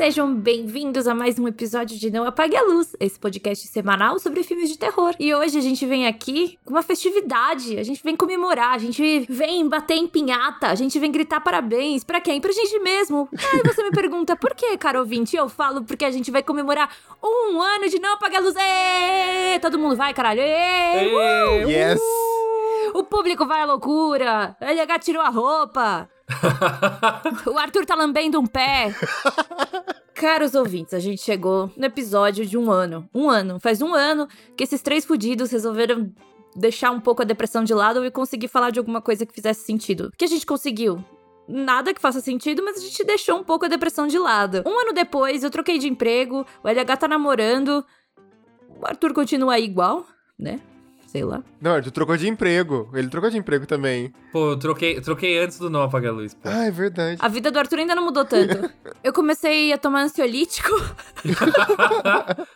Sejam bem-vindos a mais um episódio de Não Apague a Luz, esse podcast semanal sobre filmes de terror. E hoje a gente vem aqui com uma festividade, a gente vem comemorar, a gente vem bater em pinhata, a gente vem gritar parabéns. Pra quem? Pra gente mesmo. Aí você me pergunta, por que, caro ouvinte? Eu falo porque a gente vai comemorar um ano de Não Apague a Luz. Êêê! Todo mundo vai, caralho. Êêê! Uh! Yes! O público vai à loucura. O LH tirou a roupa. o Arthur tá lambendo um pé. Caros ouvintes, a gente chegou no episódio de um ano. Um ano. Faz um ano que esses três fudidos resolveram deixar um pouco a depressão de lado e conseguir falar de alguma coisa que fizesse sentido. Que a gente conseguiu? Nada que faça sentido, mas a gente deixou um pouco a depressão de lado. Um ano depois, eu troquei de emprego, o LH tá namorando. O Arthur continua igual, né? Sei lá. Não, ele trocou de emprego. Ele trocou de emprego também. Pô, eu troquei, troquei antes do não apagar a luz, pô. Ah, é verdade. A vida do Arthur ainda não mudou tanto. eu comecei a tomar ansiolítico.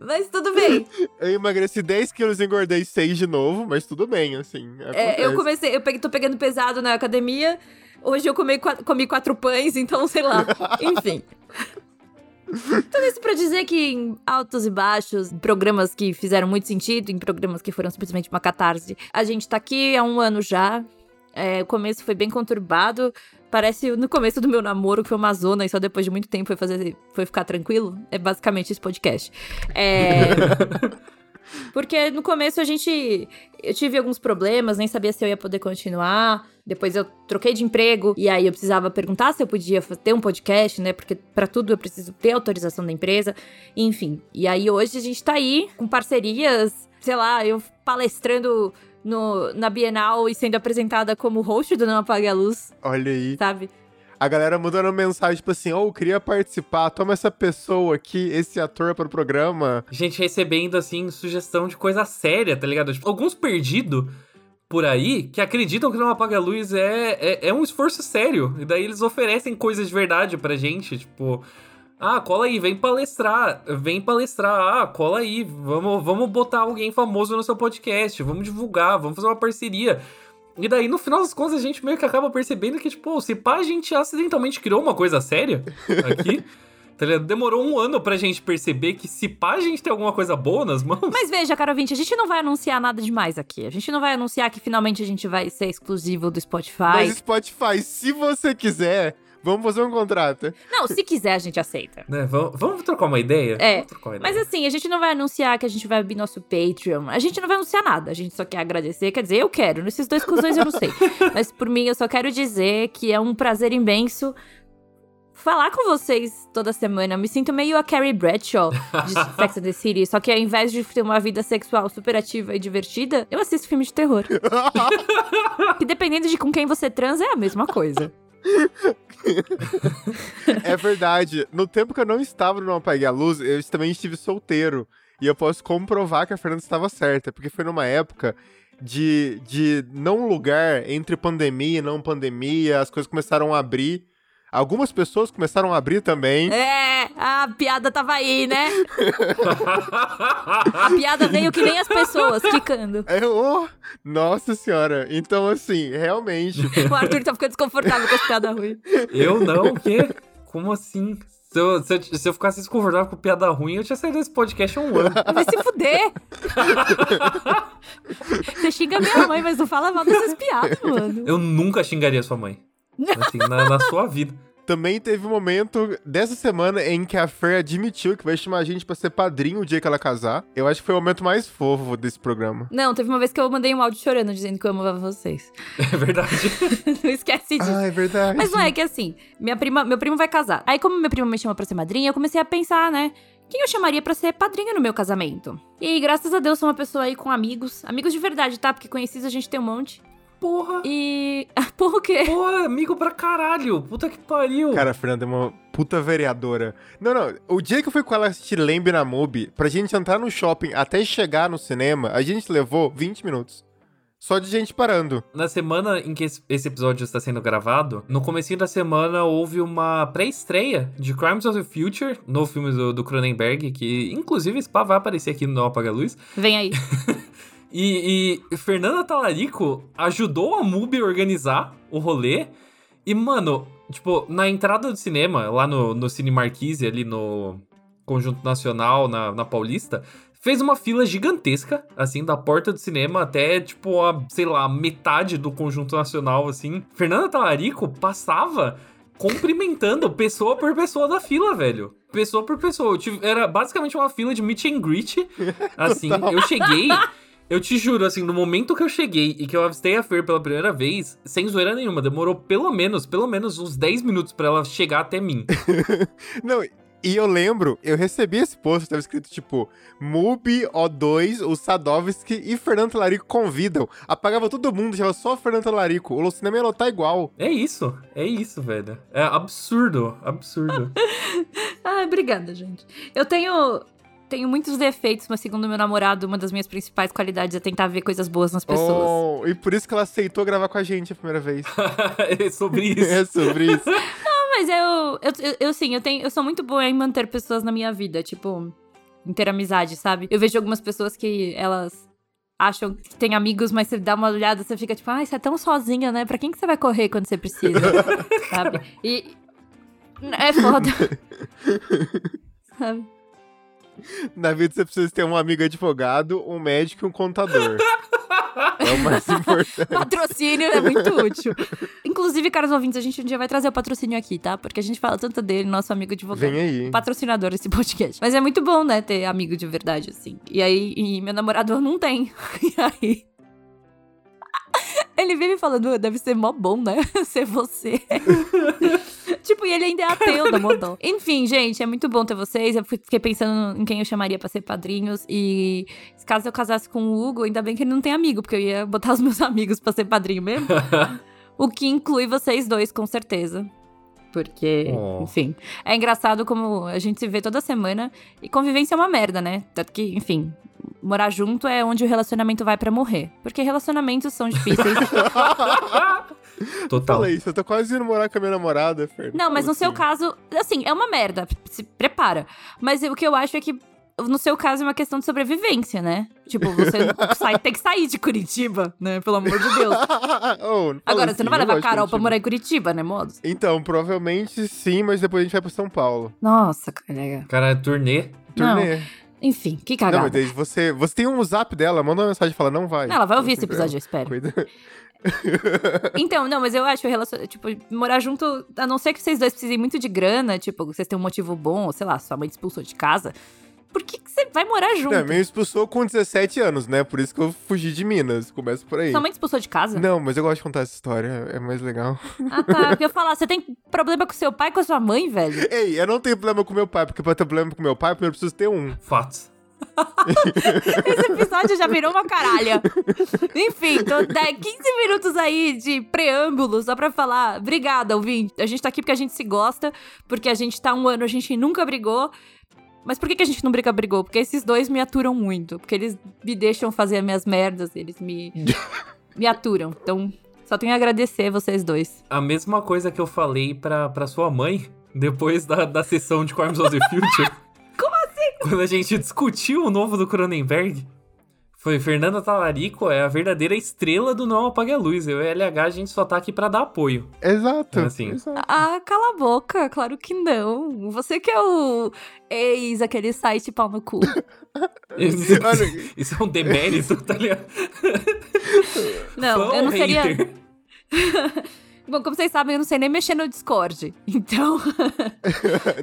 mas tudo bem. Eu emagreci 10 quilos e engordei 6 de novo, mas tudo bem, assim. É, eu comecei, eu peguei, tô pegando pesado na academia. Hoje eu comi, comi quatro pães, então sei lá. Enfim. Tudo isso pra dizer que em altos e baixos, em programas que fizeram muito sentido, em programas que foram simplesmente uma catarse, a gente tá aqui há um ano já. É, o começo foi bem conturbado. Parece no começo do meu namoro, que foi uma zona, e só depois de muito tempo foi, fazer, foi ficar tranquilo. É basicamente esse podcast. É. Porque no começo a gente. Eu tive alguns problemas, nem sabia se eu ia poder continuar. Depois eu troquei de emprego e aí eu precisava perguntar se eu podia ter um podcast, né? Porque para tudo eu preciso ter autorização da empresa. Enfim. E aí hoje a gente tá aí com parcerias, sei lá, eu palestrando no, na Bienal e sendo apresentada como host do Não Apague a Luz. Olha aí. Sabe? A galera mandando mensagem, tipo assim, oh, eu queria participar, toma essa pessoa aqui, esse ator para o programa. Gente recebendo, assim, sugestão de coisa séria, tá ligado? Tipo, alguns perdidos por aí que acreditam que não apaga a luz é, é, é um esforço sério. E daí eles oferecem coisas de verdade pra gente, tipo... Ah, cola aí, vem palestrar, vem palestrar. Ah, cola aí, vamos, vamos botar alguém famoso no seu podcast, vamos divulgar, vamos fazer uma parceria. E daí, no final das contas, a gente meio que acaba percebendo que, tipo, se pá, a gente acidentalmente criou uma coisa séria aqui. Tá Demorou um ano pra gente perceber que se pá, a gente tem alguma coisa boa nas mãos. Mas veja, cara ouvinte, a gente não vai anunciar nada demais aqui. A gente não vai anunciar que finalmente a gente vai ser exclusivo do Spotify. Mas Spotify, se você quiser, Vamos fazer um contrato. Não, se quiser, a gente aceita. Né, vamos, vamos, trocar uma ideia? É. Uma ideia. Mas assim, a gente não vai anunciar que a gente vai abrir nosso Patreon. A gente não vai anunciar nada. A gente só quer agradecer. Quer dizer, eu quero. Nesses dois cuzões eu não sei. Mas por mim, eu só quero dizer que é um prazer imenso falar com vocês toda semana. Eu me sinto meio a Carrie Bradshaw de Sex and the City, só que ao invés de ter uma vida sexual super ativa e divertida, eu assisto filme de terror. que dependendo de com quem você transa, é a mesma coisa. É verdade. No tempo que eu não estava no Apague a Luz, eu também estive solteiro. E eu posso comprovar que a Fernanda estava certa, porque foi numa época de, de não lugar entre pandemia e não pandemia, as coisas começaram a abrir. Algumas pessoas começaram a abrir também. É, a piada tava aí, né? a piada veio que nem as pessoas, quicando. É, oh, nossa senhora. Então, assim, realmente. o Arthur tá ficando desconfortável com as piadas ruins. Eu não? O quê? Como assim? Se eu, se, eu, se eu, ficasse desconfortável com piada ruim, eu tinha saído desse podcast há um ano. Vai se fuder! Você xinga minha mãe, mas não fala mal dessas piadas, mano. Eu nunca xingaria sua mãe. Assim, na, na sua vida. Também teve um momento dessa semana em que a Fer admitiu que vai chamar a gente pra ser padrinho o dia que ela casar. Eu acho que foi o momento mais fofo desse programa. Não, teve uma vez que eu mandei um áudio chorando dizendo que eu amava vocês. É verdade. não esquece disso. Ah, é verdade. Mas não é que assim, minha prima, meu primo vai casar. Aí, como minha prima me chama pra ser madrinha, eu comecei a pensar, né? quem eu chamaria para ser padrinho no meu casamento. E graças a Deus sou uma pessoa aí com amigos, amigos de verdade, tá? Porque conhecidos a gente tem um monte. Porra. E. Porra, o quê? Porra, amigo pra caralho. Puta que pariu. Cara, a Fernanda é uma puta vereadora. Não, não. O dia que eu fui com ela assistir Lembre na Mob, pra gente entrar no shopping até chegar no cinema, a gente levou 20 minutos. Só de gente parando. Na semana em que esse episódio está sendo gravado, no começo da semana houve uma pré-estreia de Crimes of the Future, no filme do, do Cronenberg, que inclusive Spa vai aparecer aqui no Não Apaga Luz. Vem aí. E, e Fernanda Talarico ajudou a MUBI a organizar o rolê. E, mano, Tipo, na entrada do cinema, lá no, no Cine Marquise, ali no Conjunto Nacional, na, na Paulista, fez uma fila gigantesca, assim, da porta do cinema até, tipo, a, sei lá, metade do Conjunto Nacional, assim. Fernanda Talarico passava cumprimentando pessoa por pessoa da fila, velho. Pessoa por pessoa. Tive, era basicamente uma fila de meet and greet. Assim, eu cheguei. Eu te juro, assim, no momento que eu cheguei e que eu avistei a Fer pela primeira vez, sem zoeira nenhuma, demorou pelo menos, pelo menos uns 10 minutos para ela chegar até mim. Não, e eu lembro, eu recebi esse post, tava escrito tipo, Mubi, O2, o Sadovski e Fernando Larico convidam. Apagava todo mundo, deixava só Fernando Larico. O cinema ia lotar igual. É isso, é isso, velho. É absurdo, absurdo. ah, obrigada, gente. Eu tenho tenho muitos defeitos, mas segundo meu namorado, uma das minhas principais qualidades é tentar ver coisas boas nas pessoas. Oh, e por isso que ela aceitou gravar com a gente a primeira vez. é sobre isso. é sobre isso mas eu, eu, eu, eu, sim, eu tenho, eu sou muito boa em manter pessoas na minha vida, tipo, em ter amizade, sabe? Eu vejo algumas pessoas que elas acham que tem amigos, mas você dá uma olhada, você fica tipo, ai, você é tão sozinha, né? Pra quem que você vai correr quando você precisa? sabe? E. É foda. sabe? Na vida você precisa ter um amigo advogado, um médico e um contador. É o mais importante. patrocínio é muito útil. Inclusive, caros ouvintes, a gente um dia vai trazer o patrocínio aqui, tá? Porque a gente fala tanto dele, nosso amigo advogado. Vem aí. Patrocinador desse podcast. Mas é muito bom, né, ter amigo de verdade, assim. E aí, e meu namorado não tem. E aí. Ele vive falando, deve ser mó bom, né? ser você. tipo, e ele ainda é ateu da Modó. Enfim, gente, é muito bom ter vocês. Eu fiquei pensando em quem eu chamaria pra ser padrinhos. E caso eu casasse com o Hugo, ainda bem que ele não tem amigo, porque eu ia botar os meus amigos pra ser padrinho mesmo. o que inclui vocês dois, com certeza. Porque, oh. enfim. É engraçado como a gente se vê toda semana e convivência é uma merda, né? Tanto que, enfim, morar junto é onde o relacionamento vai para morrer. Porque relacionamentos são difíceis. Total. Falei isso, eu tô quase indo morar com a minha namorada, Fer. Não, mas no seu caso, assim, é uma merda. Se prepara. Mas o que eu acho é que no seu caso, é uma questão de sobrevivência, né? Tipo, você sai, tem que sair de Curitiba, né? Pelo amor de Deus. oh, Agora, assim, você não vai levar Carol pra morar em Curitiba, né, modos? Então, provavelmente sim, mas depois a gente vai pra São Paulo. Nossa, cara. Cara, é turnê. Turnê. Não. Enfim, que cagada. Não, mas você, você tem um zap dela, manda uma mensagem e fala, não vai. Não, ela vai ouvir esse episódio, eu espero. Cuida. então, não, mas eu acho relacion... tipo, morar junto, a não ser que vocês dois precisem muito de grana, tipo, vocês têm um motivo bom, sei lá, sua mãe te expulsou de casa. Por que, que você vai morar junto? É, me expulsou com 17 anos, né? Por isso que eu fugi de Minas. Começa por aí. Sua mãe te expulsou de casa? Não, mas eu gosto de contar essa história. É mais legal. Ah, tá. Eu ia falar, você tem problema com seu pai e com a sua mãe, velho? Ei, eu não tenho problema com meu pai, porque pra ter problema com meu pai, primeiro eu preciso ter um. Fatos. Esse episódio já virou uma caralha. Enfim, tô 15 minutos aí de preâmbulo só pra falar. Obrigada, ouvinte. A gente tá aqui porque a gente se gosta, porque a gente tá um ano, a gente nunca brigou. Mas por que, que a gente não briga brigou? Porque esses dois me aturam muito. Porque eles me deixam fazer as minhas merdas, eles me, me aturam. Então, só tenho a agradecer vocês dois. A mesma coisa que eu falei pra, pra sua mãe depois da, da sessão de Crimes of the Future. Como assim? Quando a gente discutiu o novo do Cronenberg. Foi Fernanda Talarico, é a verdadeira estrela do Não Apague a Luz. Eu e LH, a gente só tá aqui pra dar apoio. Exato. Assim. Exato. Ah, cala a boca, claro que não. Você que é o ex, aquele site pau no cu. isso, isso, é um demérito, tá ligado? Não, Fã eu não seria... Bom, como vocês sabem, eu não sei nem mexer no Discord. Então.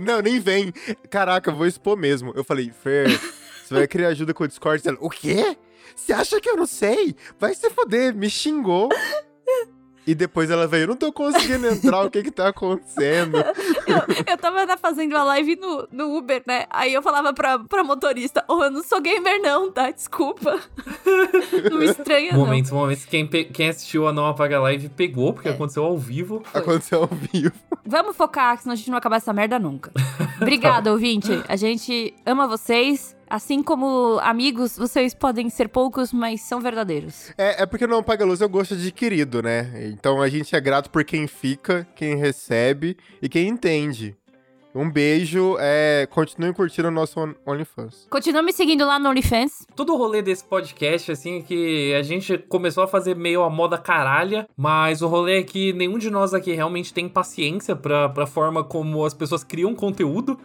não, nem vem. Caraca, eu vou expor mesmo. Eu falei, Fer, você vai querer ajuda com o Discord? Ela, o quê? Você acha que eu não sei? Vai se foder, me xingou. E depois ela veio, não tô conseguindo entrar, o que que tá acontecendo? Eu, eu tava fazendo uma live no, no Uber, né? Aí eu falava pra, pra motorista, oh, eu não sou gamer não, tá? Desculpa. Não me estranha momentos, não. Momentos, quem, quem assistiu a Não Apaga Live pegou, porque é. aconteceu ao vivo. Foi. Aconteceu ao vivo. Vamos focar, senão a gente não vai acabar essa merda nunca. Obrigada, ouvinte. A gente ama vocês. Assim como amigos, vocês podem ser poucos, mas são verdadeiros. É, é porque não paga luz o gosto adquirido, né? Então a gente é grato por quem fica, quem recebe e quem entende. Um beijo, é, continuem curtindo o nosso On- OnlyFans. Continua me seguindo lá no OnlyFans. Todo o rolê desse podcast, assim, é que a gente começou a fazer meio a moda caralha, mas o rolê é que nenhum de nós aqui realmente tem paciência pra, pra forma como as pessoas criam conteúdo,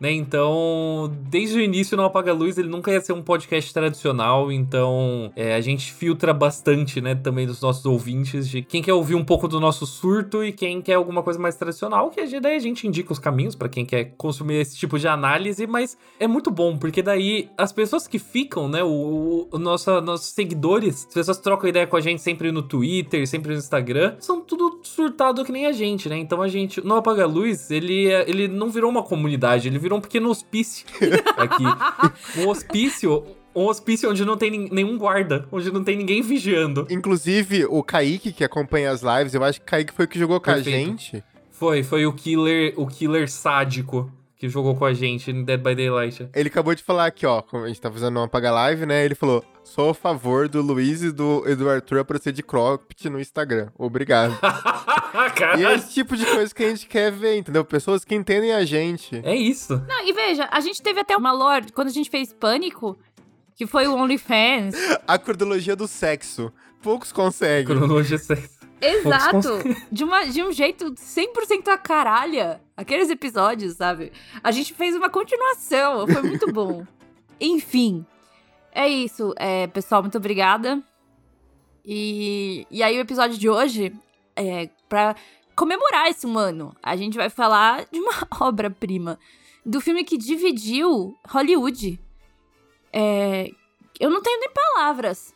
né? Então, desde o início, não Apaga Luz, ele nunca ia ser um podcast tradicional, então é, a gente filtra bastante, né, também dos nossos ouvintes, de quem quer ouvir um pouco do nosso surto e quem quer alguma coisa mais tradicional, que daí a gente indica os caminhos pra quem quer consumir esse tipo de análise, mas é muito bom, porque daí as pessoas que ficam, né, o, o, nossos seguidores, as pessoas trocam ideia com a gente sempre no Twitter, sempre no Instagram, são tudo surtado que nem a gente, né? Então a gente, no Apaga Luz, ele, é- ele não virou uma comunidade, ele virou um pequeno hospício aqui. Um hospício, um hospício onde não tem nenhum guarda, onde não tem ninguém vigiando. Inclusive, o Kaique, que acompanha as lives, eu acho que o Kaique foi o que jogou com a Perfeito. gente. Foi, foi o killer, o killer sádico que jogou com a gente em Dead by Daylight. Ele acabou de falar aqui, ó, como a gente tá fazendo uma Apaga Live, né? Ele falou: sou a favor do Luiz e do, e do Arthur aparecer de cropped no Instagram. Obrigado. Cara, e é esse tipo de coisa que a gente quer ver, entendeu? Pessoas que entendem a gente. é isso. Não, e veja, a gente teve até uma lore, quando a gente fez Pânico, que foi o OnlyFans. A cronologia do sexo. Poucos conseguem. Cronologia sexo. Exato! De, uma, de um jeito 100% a caralha. Aqueles episódios, sabe? A gente fez uma continuação, foi muito bom. Enfim, é isso. É, pessoal, muito obrigada. E, e aí, o episódio de hoje, é, pra comemorar esse um ano, a gente vai falar de uma obra-prima. Do filme que dividiu Hollywood. É, eu não tenho nem palavras.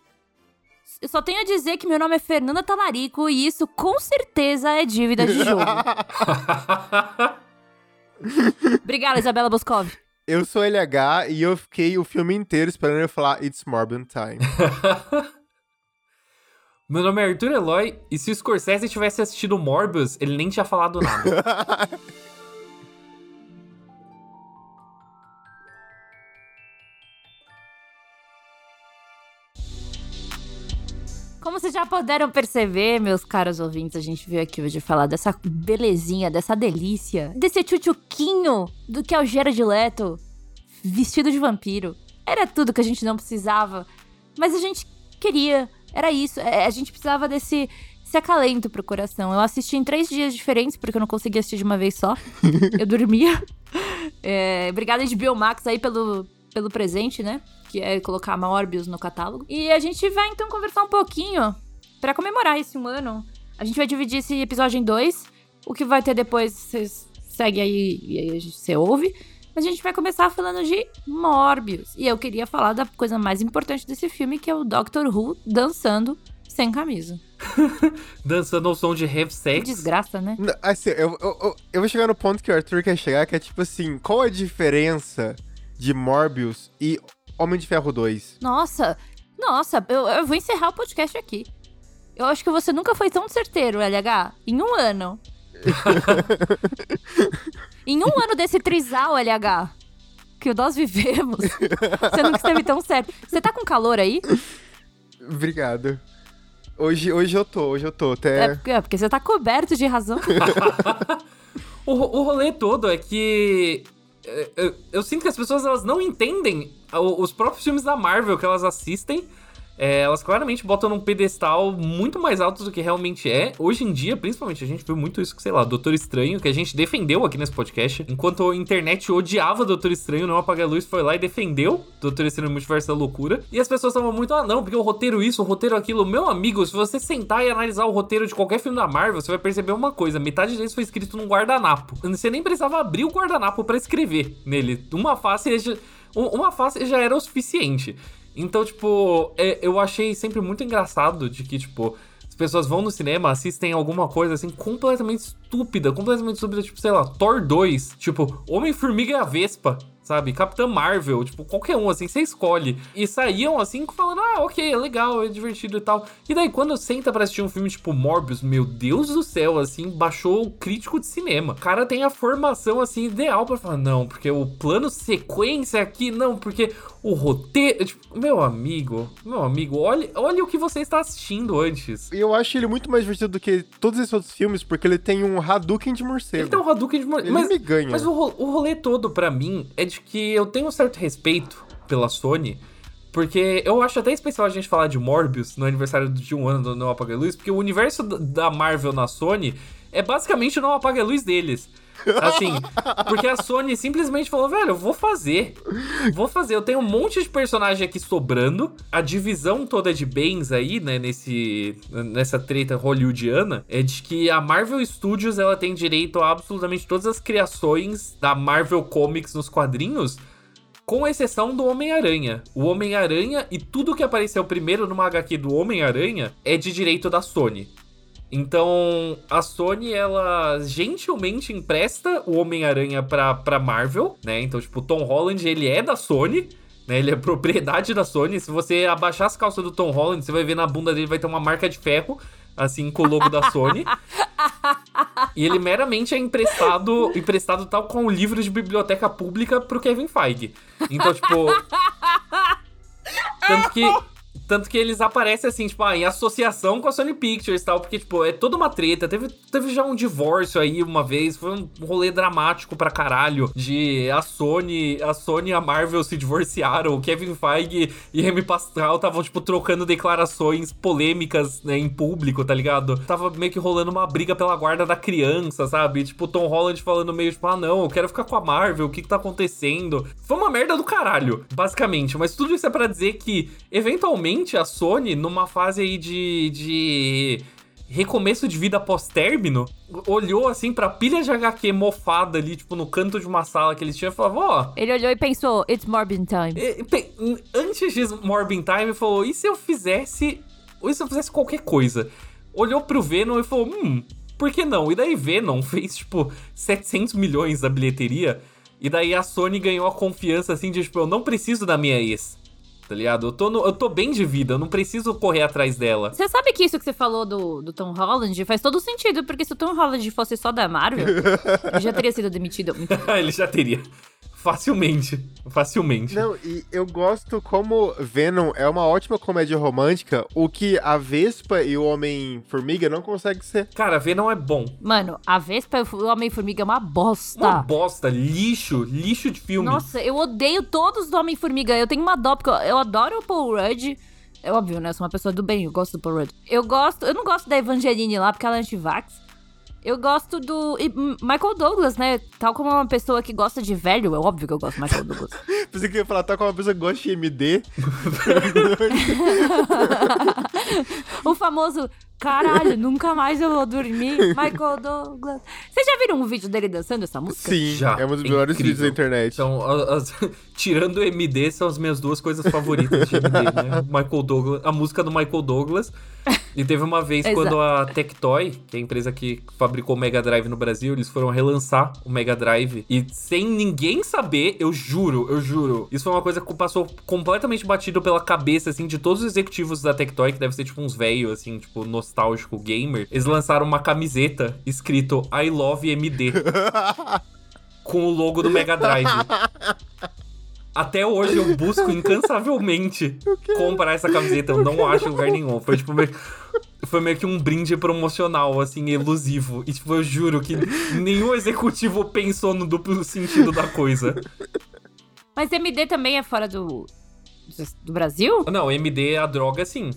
Eu só tenho a dizer que meu nome é Fernanda Talarico e isso com certeza é dívida de jogo. Obrigada, Isabela Boscov. Eu sou LH e eu fiquei o filme inteiro esperando ele falar It's Morbin Time. Meu nome é Arthur Eloy, e se o Scorsese tivesse assistido Morbius, ele nem tinha falado nada. Como vocês já puderam perceber, meus caros ouvintes, a gente veio aqui hoje falar dessa belezinha, dessa delícia, desse tchutchuquinho do que é o Gerard Leto vestido de vampiro. Era tudo que a gente não precisava, mas a gente queria. Era isso. é, a gente precisava desse, desse acalento pro coração. Eu assisti em três dias diferentes, porque eu não conseguia assistir de uma vez só. eu dormia. É, obrigada de Biomax aí pelo, pelo presente, né? Que é colocar Morbius no catálogo. E a gente vai então conversar um pouquinho pra comemorar esse um ano. A gente vai dividir esse episódio em dois. O que vai ter depois, vocês seguem aí e aí a gente- você ouve. Mas a gente vai começar falando de Morbius. E eu queria falar da coisa mais importante desse filme, que é o Doctor Who dançando sem camisa. Dançando ao som de Have Que Sex. desgraça, né? Assim, eu, eu, eu- eu vou chegar no ponto que o Arthur quer chegar, que é tipo assim, qual a diferença de Morbius e Homem de Ferro 2? Nossa, nossa, eu, eu vou encerrar o podcast aqui. Eu acho que você nunca foi tão certeiro, LH, em um ano. em um ano desse trisal, LH, que nós vivemos, você nunca esteve tão certo. Você tá com calor aí? Obrigado. Hoje, hoje eu tô, hoje eu tô. É, Até... porque, é porque você tá coberto de razão. O, o rolê todo é que. é, Eu, eu sinto que as pessoas elas não entendem os próprios filmes da Marvel que elas assistem. É, elas claramente botam num pedestal muito mais alto do que realmente é. Hoje em dia, principalmente, a gente viu muito isso com, sei lá, Doutor Estranho, que a gente defendeu aqui nesse podcast. Enquanto a internet odiava Doutor Estranho, não apaga a luz, foi lá e defendeu Doutor Estranho Multiverso da Loucura. E as pessoas estavam muito, ah, não, porque o roteiro isso, o roteiro aquilo. Meu amigo, se você sentar e analisar o roteiro de qualquer filme da Marvel, você vai perceber uma coisa: metade deles foi escrito num guardanapo. Você nem precisava abrir o guardanapo pra escrever nele. Uma face um- uma face já era o suficiente. Então, tipo, é- eu achei sempre muito engraçado de que, tipo, as pessoas vão no cinema, assistem alguma coisa assim completamente estúpida, completamente estúpida, tipo, sei lá, Thor 2, tipo, Homem-Formiga e a Vespa. Sabe? Capitã Marvel, tipo, qualquer um, assim, você escolhe. E saíam, assim, falando, ah, ok, é legal, é divertido e tal. E daí, quando senta pra assistir um filme tipo Morbius, meu Deus do céu, assim, baixou o crítico de cinema. O cara tem a formação, assim, ideal para falar, não, porque o plano sequência aqui, não, porque o roteiro. Tipo, meu amigo, meu amigo, olha, olha o que você está assistindo antes. E eu acho ele muito mais divertido do que todos esses outros filmes, porque ele tem um Hadouken de morcego. Ele tem um Hadouken de morcego. Ele mas, me ganha. Mas o, o rolê todo, para mim, é de que eu tenho um certo respeito pela Sony. Porque eu acho até especial a gente falar de Morbius no aniversário de um ano do Não Apaga Luz, porque o universo da Marvel na Sony é basicamente o Não Apaga Luz deles. Assim, porque a Sony simplesmente falou, velho, eu vou fazer. Vou fazer. Eu tenho um monte de personagem aqui sobrando. A divisão toda de bens aí, né, nesse, nessa treta hollywoodiana, é de que a Marvel Studios, ela tem direito a absolutamente todas as criações da Marvel Comics nos quadrinhos, com exceção do Homem-Aranha. O Homem-Aranha e tudo que apareceu primeiro numa HQ do Homem-Aranha é de direito da Sony. Então, a Sony, ela gentilmente empresta o Homem-Aranha pra, pra Marvel, né? Então, tipo, o Tom Holland, ele é da Sony, né? Ele é propriedade da Sony. Se você abaixar as calças do Tom Holland, você vai ver na bunda dele vai ter uma marca de ferro, assim, com o logo da Sony. e ele meramente é emprestado, emprestado tal com o livro de biblioteca pública pro Kevin Feige. Então, tipo... Tanto que tanto que eles aparecem assim, tipo, ah, em associação com a Sony Pictures e tal, porque, tipo, é toda uma treta. Teve, teve já um divórcio aí uma vez, foi um rolê dramático pra caralho. De a Sony, a Sony e a Marvel se divorciaram. O Kevin Feige e Remy Pascal estavam, tipo, trocando declarações polêmicas, né, em público, tá ligado? Tava meio que rolando uma briga pela guarda da criança, sabe? Tipo, Tom Holland falando meio, tipo, ah, não, eu quero ficar com a Marvel, o que que tá acontecendo? Foi uma merda do caralho, basicamente. Mas tudo isso é para dizer que, eventualmente, a Sony, numa fase aí de, de recomeço de vida pós-término, olhou assim pra pilha de HQ mofada ali, tipo, no canto de uma sala que eles tinham e falou, ó... Ele olhou e pensou, it's Morbin Time. E, antes de Morbin Time, falou, e se eu fizesse... E se eu fizesse qualquer coisa? Olhou pro Venom e falou, hum, por que não? E daí Venom fez, tipo, 700 milhões da bilheteria... E daí a Sony ganhou a confiança, assim, de, tipo, eu não preciso da minha ex tá ligado? Eu tô, no, eu tô bem de vida, eu não preciso correr atrás dela. Você sabe que isso que você falou do, do Tom Holland faz todo sentido, porque se o Tom Holland fosse só da Marvel, ele já teria sido demitido. ele já teria. Facilmente. Facilmente. Não, e eu gosto como Venom é uma ótima comédia romântica, o que a Vespa e o Homem-Formiga não conseguem ser. Cara, Venom é bom. Mano, a Vespa e o Homem-Formiga é uma bosta. Uma bosta, lixo, lixo de filme. Nossa, eu odeio todos do Homem-Formiga. Eu tenho uma dó, porque eu, adoro o Paul Rudd. É óbvio, né? Eu sou uma pessoa do bem, eu gosto do Paul Rudd. Eu gosto, eu não gosto da Evangeline lá, porque ela é anti-vax. Eu gosto do. E Michael Douglas, né? Tal como uma pessoa que gosta de velho, é óbvio que eu gosto do Michael Douglas. Pensei que ia falar, tal como uma pessoa que gosta de MD. o famoso Caralho, nunca mais eu vou dormir. Michael Douglas. Vocês já viram um vídeo dele dançando essa música? Sim, já. É um dos melhores vídeos da internet. Então, as, tirando o MD, são as minhas duas coisas favoritas de MD, né? Michael Douglas, a música do Michael Douglas. E teve uma vez quando a Tectoy, que é a empresa que fabricou o Mega Drive no Brasil, eles foram relançar o Mega Drive. E sem ninguém saber, eu juro, eu juro. Isso foi uma coisa que passou completamente batido pela cabeça, assim, de todos os executivos da Tectoy, que deve ser tipo uns velhos, assim, tipo, nostálgicos nostálgico gamer, eles lançaram uma camiseta escrito I Love MD. com o logo do Mega Drive. Até hoje eu busco incansavelmente comprar essa camiseta. Eu não acho em lugar nenhum. Foi tipo meio, foi meio que um brinde promocional, assim, elusivo. E tipo, eu juro que nenhum executivo pensou no duplo sentido da coisa. Mas MD também é fora do, do Brasil? Não, MD é a droga, sim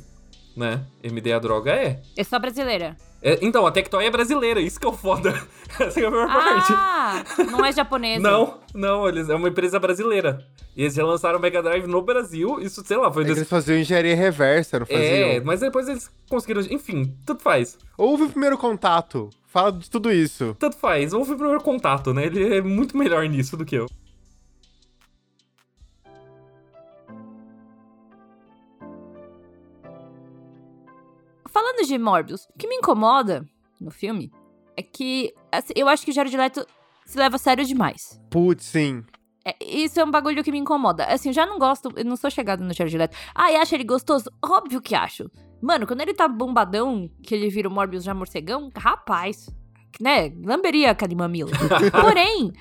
né? MD a droga é. É só brasileira. É, então, a Tectoy é brasileira, isso que é o foda. Essa é a melhor ah, parte. não é japonesa. não, não, eles é uma empresa brasileira. E eles já lançaram o Mega Drive no Brasil, isso, sei lá, foi... É. Eles faziam engenharia reversa, não faziam? É, mas depois eles conseguiram... Enfim, tanto faz. Houve o primeiro contato, fala de tudo isso. Tanto faz, houve o primeiro contato, né? Ele é muito melhor nisso do que eu. Falando de Morbius, o que me incomoda no filme é que assim, eu acho que o Jared Leto se leva a sério demais. Putz, sim. É, isso é um bagulho que me incomoda. Assim, eu já não gosto, eu não sou chegada no Jared Leto. Ah, e acha ele gostoso? Óbvio que acho. Mano, quando ele tá bombadão, que ele vira o Morbius já morcegão, rapaz, né? Lamberia aquele mamilo. Porém,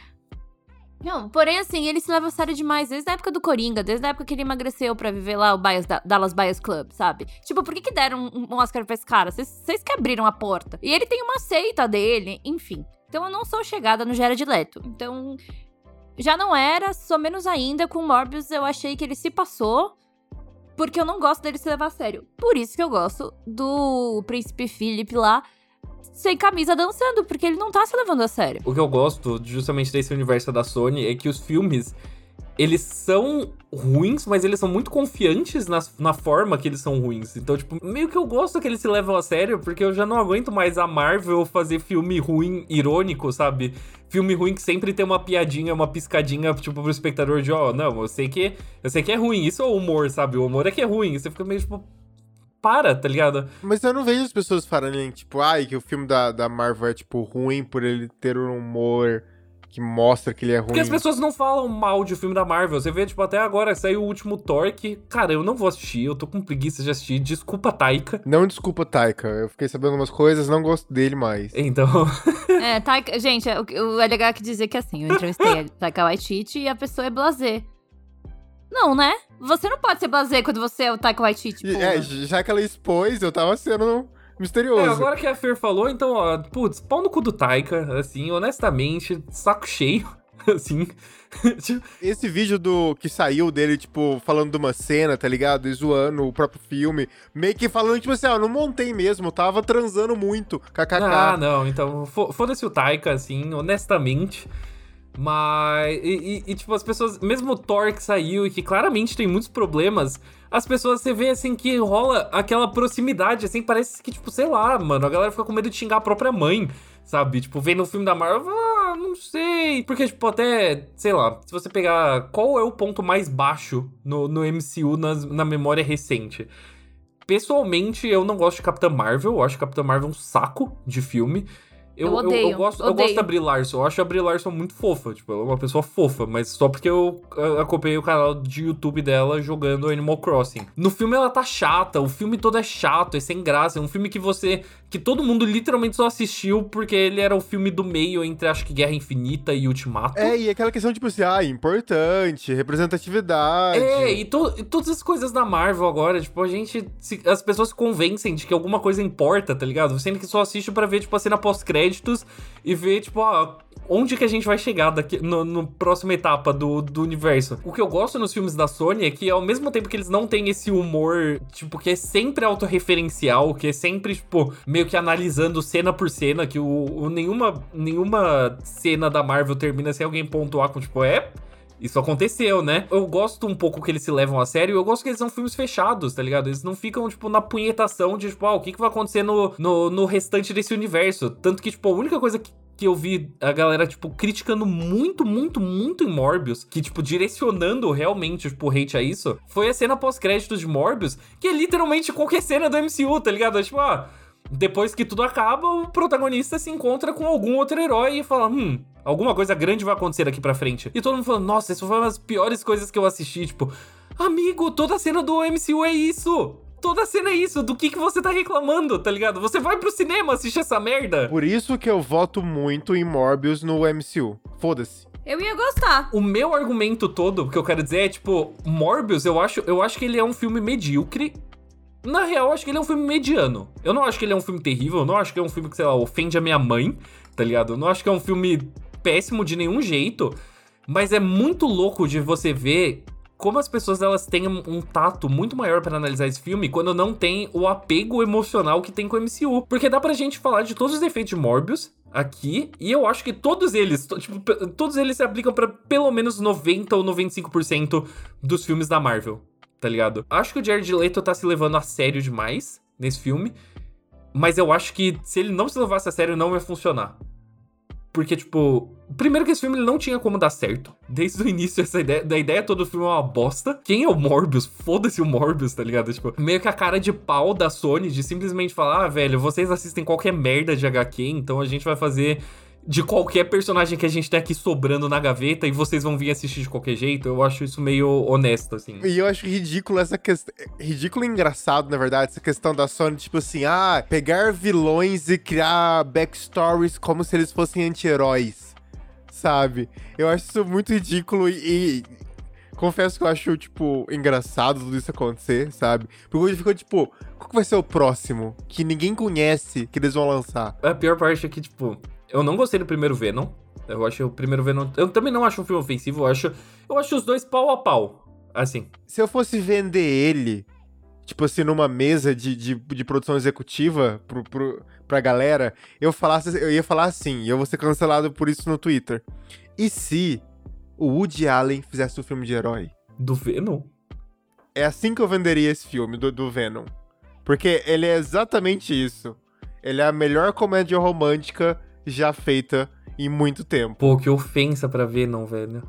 não, porém, assim, ele se leva a sério demais desde a época do Coringa, desde a época que ele emagreceu pra viver lá o Bias, Dallas Bias Club, sabe? Tipo, por que, que deram um, Oscar pra esse cara? Vocês que abriram a porta. E ele tem uma seita dele, enfim. Então eu não sou chegada no Jared Leto. Então, já não era, só menos ainda. Com Morbius eu achei que ele se passou. Porque eu não gosto dele se levar a sério. Por isso que eu gosto do Príncipe Philip lá sem camisa dançando, porque ele não tá se levando a sério. O que eu gosto justamente desse universo da Sony é que os filmes eles são ruins, mas eles são muito confiantes na, na forma que eles são ruins. Então, tipo, meio que eu gosto que eles se levam a sério, porque eu já não aguento mais a Marvel fazer filme ruim irônico, sabe? Filme ruim que sempre tem uma piadinha, uma piscadinha, tipo, pro espectador de, ó, oh, não, eu sei que eu sei que é ruim. Isso é o humor, sabe? O humor é que é ruim. Você fica meio, tipo, para, tá ligado? Mas eu não vejo as pessoas falando, tipo, ai, que o filme da, da Marvel é, tipo, ruim por ele ter um humor que mostra que ele é ruim. Porque as pessoas não falam mal de filme da Marvel. Você vê, tipo, até agora saiu o último Thor que, cara, eu não vou assistir, eu tô com preguiça de assistir. Desculpa, Taika. Não desculpa, Taika. Eu fiquei sabendo umas coisas, não gosto dele mais. Então. é, Taika. Gente, o, o é legal que dizer que assim, eu entrevistei a Taika Waititi e a pessoa é blazer. Não, né? Você não pode ser blasé quando você é o Taika Waititi, porra. É, já que ela expôs, eu tava sendo misterioso. É, agora que a Fer falou, então, ó, putz, pau no cu do Taika, assim, honestamente, saco cheio, assim. Esse vídeo do que saiu dele, tipo, falando de uma cena, tá ligado? E zoando o próprio filme. Meio que falando, tipo assim, ó, não montei mesmo, tava transando muito. KKK. Ah, não, então, foda-se o Taika, assim, honestamente. Mas. E, e, e, tipo, as pessoas. Mesmo o Thor que saiu e que claramente tem muitos problemas, as pessoas você vê assim que rola aquela proximidade, assim, parece que, tipo, sei lá, mano, a galera fica com medo de xingar a própria mãe, sabe? Tipo, vendo o filme da Marvel, ah, não sei. Porque, tipo, até, sei lá, se você pegar qual é o ponto mais baixo no, no MCU nas, na memória recente. Pessoalmente, eu não gosto de Capitã Marvel, eu acho Capitã Marvel um saco de filme. Eu, eu, odeio, eu, eu gosto, odeio. eu gosto da Brie Larson. Eu acho a Brie Larson muito fofa. Tipo, ela é uma pessoa fofa, mas só porque eu acompanhei o canal de YouTube dela jogando Animal Crossing. No filme ela tá chata, o filme todo é chato, é sem graça. É um filme que você. Que todo mundo literalmente só assistiu porque ele era o filme do meio entre acho que Guerra Infinita e Ultimato. É, e aquela questão, tipo assim, ah, importante, representatividade. É, e, to, e todas as coisas da Marvel agora, tipo, a gente. Se, as pessoas se convencem de que alguma coisa importa, tá ligado? Sendo que só assiste para ver, tipo, a cena pós-crédito créditos e ver, tipo, ó, onde que a gente vai chegar daqui no, no próxima etapa do, do universo. O que eu gosto nos filmes da Sony é que, ao mesmo tempo que eles não têm esse humor, tipo, que é sempre autorreferencial, que é sempre, tipo, meio que analisando cena por cena, que o, o nenhuma, nenhuma cena da Marvel termina sem alguém pontuar com, tipo, é isso aconteceu, né? Eu gosto um pouco que eles se levam a sério. Eu gosto que eles são filmes fechados, tá ligado? Eles não ficam, tipo, na punhetação de, tipo, ah, o que, que vai acontecer no, no, no restante desse universo. Tanto que, tipo, a única coisa que que eu vi a galera, tipo, criticando muito, muito, muito em Morbius, que, tipo, direcionando realmente, tipo, hate a isso, foi a cena pós-créditos de Morbius, que é literalmente qualquer cena do MCU, tá ligado? É, tipo, ah, depois que tudo acaba, o protagonista se encontra com algum outro herói e fala: Hum, alguma coisa grande vai acontecer daqui pra frente. E todo mundo falando: Nossa, isso foi uma das piores coisas que eu assisti. Tipo, amigo, toda a cena do MCU é isso. Toda a cena é isso. Do que, que você tá reclamando, tá ligado? Você vai pro cinema assistir essa merda. Por isso que eu voto muito em Morbius no MCU. Foda-se. Eu ia gostar. O meu argumento todo, que eu quero dizer é, tipo, Morbius, eu acho, eu acho que ele é um filme medíocre na real, acho que ele é um filme mediano. Eu não acho que ele é um filme terrível, eu não acho que é um filme que, sei lá, ofende a minha mãe, tá ligado? Eu não acho que é um filme péssimo de nenhum jeito. Mas é muito louco de você ver como as pessoas elas têm um tato muito maior para analisar esse filme quando não tem o apego emocional que tem com o MCU. Porque dá pra gente falar de todos os efeitos de Morbius aqui, e eu acho que todos eles, tipo, todos eles se aplicam para pelo menos 90 ou 95% dos filmes da Marvel tá ligado? Acho que o Jared Leto tá se levando a sério demais nesse filme, mas eu acho que se ele não se levasse a sério, não vai funcionar. Porque, tipo, primeiro que esse filme não tinha como dar certo. Desde o início, essa ideia, da ideia toda do filme é uma bosta. Quem é o Morbius? Foda-se o Morbius, tá ligado? Tipo, meio que a cara de pau da Sony de simplesmente falar, ah, velho, vocês assistem qualquer merda de HQ, então a gente vai fazer de qualquer personagem que a gente tem aqui sobrando na gaveta e vocês vão vir assistir de qualquer jeito. Eu acho isso meio honesto, assim. E eu acho ridículo essa questão. Ridículo e engraçado, na verdade, essa questão da Sony, tipo assim, ah, pegar vilões e criar backstories como se eles fossem anti-heróis. Sabe? Eu acho isso muito ridículo e, e confesso que eu acho, tipo, engraçado tudo isso acontecer, sabe? Porque hoje ficou, tipo, qual que vai ser o próximo? Que ninguém conhece que eles vão lançar. A pior parte é que, tipo, eu não gostei do primeiro Venom. Eu acho o primeiro Venom. Eu também não acho um filme ofensivo, eu acho. Eu acho os dois pau a pau. Assim. Se eu fosse vender ele, tipo assim, numa mesa de, de, de produção executiva pro, pro, pra galera, eu, falasse, eu ia falar assim, e eu vou ser cancelado por isso no Twitter. E se o Woody Allen fizesse um filme de herói? Do Venom? É assim que eu venderia esse filme, do, do Venom. Porque ele é exatamente isso. Ele é a melhor comédia romântica já feita em muito tempo. Pô, que ofensa pra Venom, velho.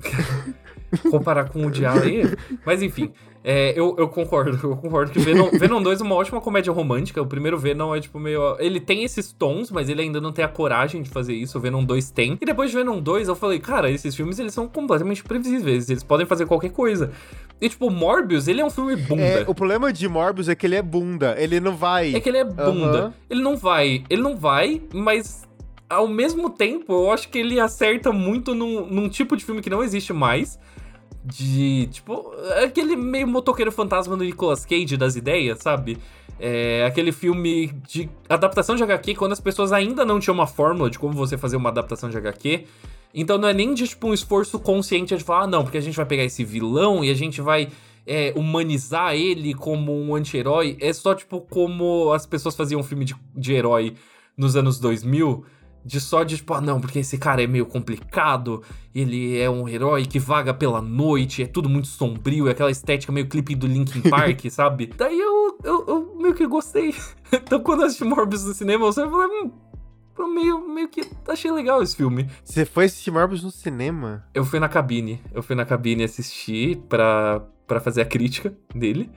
Comparar com o Diabo aí. Mas enfim, é, eu, eu concordo. Eu concordo que Venom, Venom 2 é uma ótima comédia romântica. O primeiro Venom é tipo meio. Ele tem esses tons, mas ele ainda não tem a coragem de fazer isso. O Venom 2 tem. E depois de Venom 2, eu falei, cara, esses filmes eles são completamente previsíveis. Eles podem fazer qualquer coisa. E tipo, Morbius, ele é um filme bunda. É, o problema de Morbius é que ele é bunda. Ele não vai. É que ele é bunda. Uhum. Ele não vai. Ele não vai, mas ao mesmo tempo, eu acho que ele acerta muito num, num tipo de filme que não existe mais. De, tipo, aquele meio motoqueiro fantasma do Nicolas Cage das ideias, sabe? É aquele filme de adaptação de HQ quando as pessoas ainda não tinham uma fórmula de como você fazer uma adaptação de HQ. Então não é nem de, tipo, um esforço consciente de falar, ah, não, porque a gente vai pegar esse vilão e a gente vai é, humanizar ele como um anti-herói. É só, tipo, como as pessoas faziam filme de, de herói nos anos 2000 de só de tipo, ah, não, porque esse cara é meio complicado, ele é um herói que vaga pela noite, é tudo muito sombrio, é aquela estética meio clipe do Linkin Park, sabe? Daí eu, eu, eu, meio que gostei. então quando eu assisti Morbius no cinema, eu falei, hum, eu meio, meio que achei legal esse filme. Você foi assistir Morbius no cinema? Eu fui na cabine, eu fui na cabine assistir pra, pra fazer a crítica dele.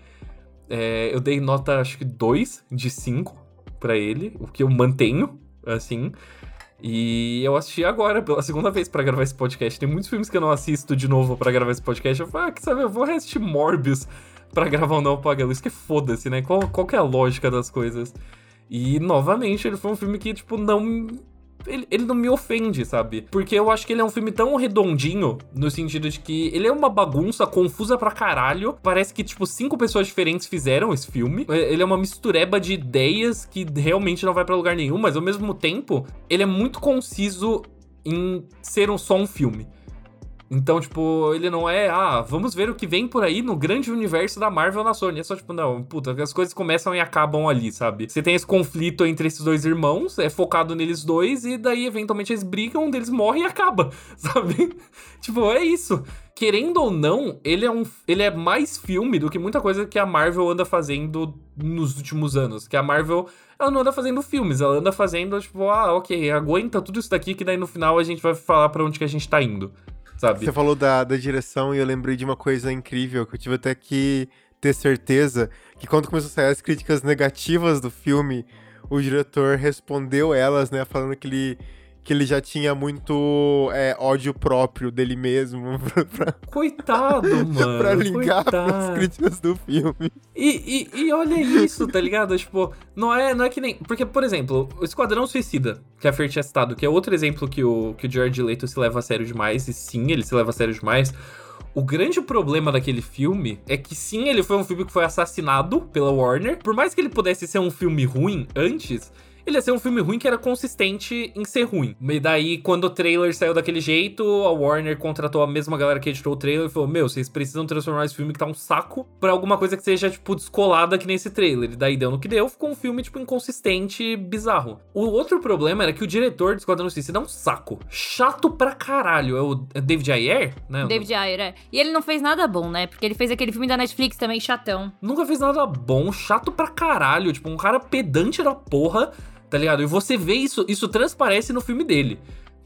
É, eu dei nota, acho que 2 de 5 para ele, o que eu mantenho, assim. E eu assisti agora, pela segunda vez, para gravar esse podcast. Tem muitos filmes que eu não assisto de novo para gravar esse podcast. Eu falei, ah, que sabe, eu vou assistir Morbius pra gravar o Não Apaga Luz, que foda-se, né? Qual, qual que é a lógica das coisas? E, novamente, ele foi um filme que, tipo, não ele, ele não me ofende, sabe? Porque eu acho que ele é um filme tão redondinho, no sentido de que ele é uma bagunça confusa pra caralho. Parece que, tipo, cinco pessoas diferentes fizeram esse filme. É, ele é uma mistureba de ideias que realmente não vai para lugar nenhum, mas ao mesmo tempo, ele é muito conciso em ser um, só um filme. Então, tipo, ele não é, ah, vamos ver o que vem por aí no grande universo da Marvel na Sony. É só, tipo, não, puta, as coisas começam e acabam ali, sabe? Você tem esse conflito entre esses dois irmãos, é focado neles dois, e daí, eventualmente, eles brigam, um deles morre e acaba, sabe? tipo, é isso. Querendo ou não, ele é um. Ele é mais filme do que muita coisa que a Marvel anda fazendo nos últimos anos. Que a Marvel ela não anda fazendo filmes, ela anda fazendo, tipo, ah, ok, aguenta tudo isso daqui que daí no final a gente vai falar para onde que a gente tá indo sabe? Você falou da, da direção e eu lembrei de uma coisa incrível que eu tive até que ter certeza que quando começou a sair as críticas negativas do filme, o diretor respondeu elas, né, falando que ele que ele já tinha muito é, ódio próprio dele mesmo. Pra, coitado, mano. pra ligar coitado. pras críticas do filme. E, e, e, olha isso, tá ligado? tipo, não é, não é que nem. Porque, por exemplo, o Esquadrão Suicida, que a Fer tinha citado, que é outro exemplo que o, que o George Leto se leva a sério demais, e sim, ele se leva a sério demais. O grande problema daquele filme é que sim, ele foi um filme que foi assassinado pela Warner. Por mais que ele pudesse ser um filme ruim antes, ele ia ser um filme ruim que era consistente em ser ruim. E daí, quando o trailer saiu daquele jeito, a Warner contratou a mesma galera que editou o trailer e falou: Meu, vocês precisam transformar esse filme que tá um saco pra alguma coisa que seja, tipo, descolada que nesse trailer. E daí deu no que deu, ficou um filme, tipo, inconsistente, bizarro. O outro problema era que o diretor de Esquadrão Suicida é um saco. Chato pra caralho. É o David Ayer, né? David Ayer, é. E ele não fez nada bom, né? Porque ele fez aquele filme da Netflix também, chatão. Nunca fez nada bom, chato pra caralho. Tipo, um cara pedante da porra tá ligado? E você vê isso, isso transparece no filme dele.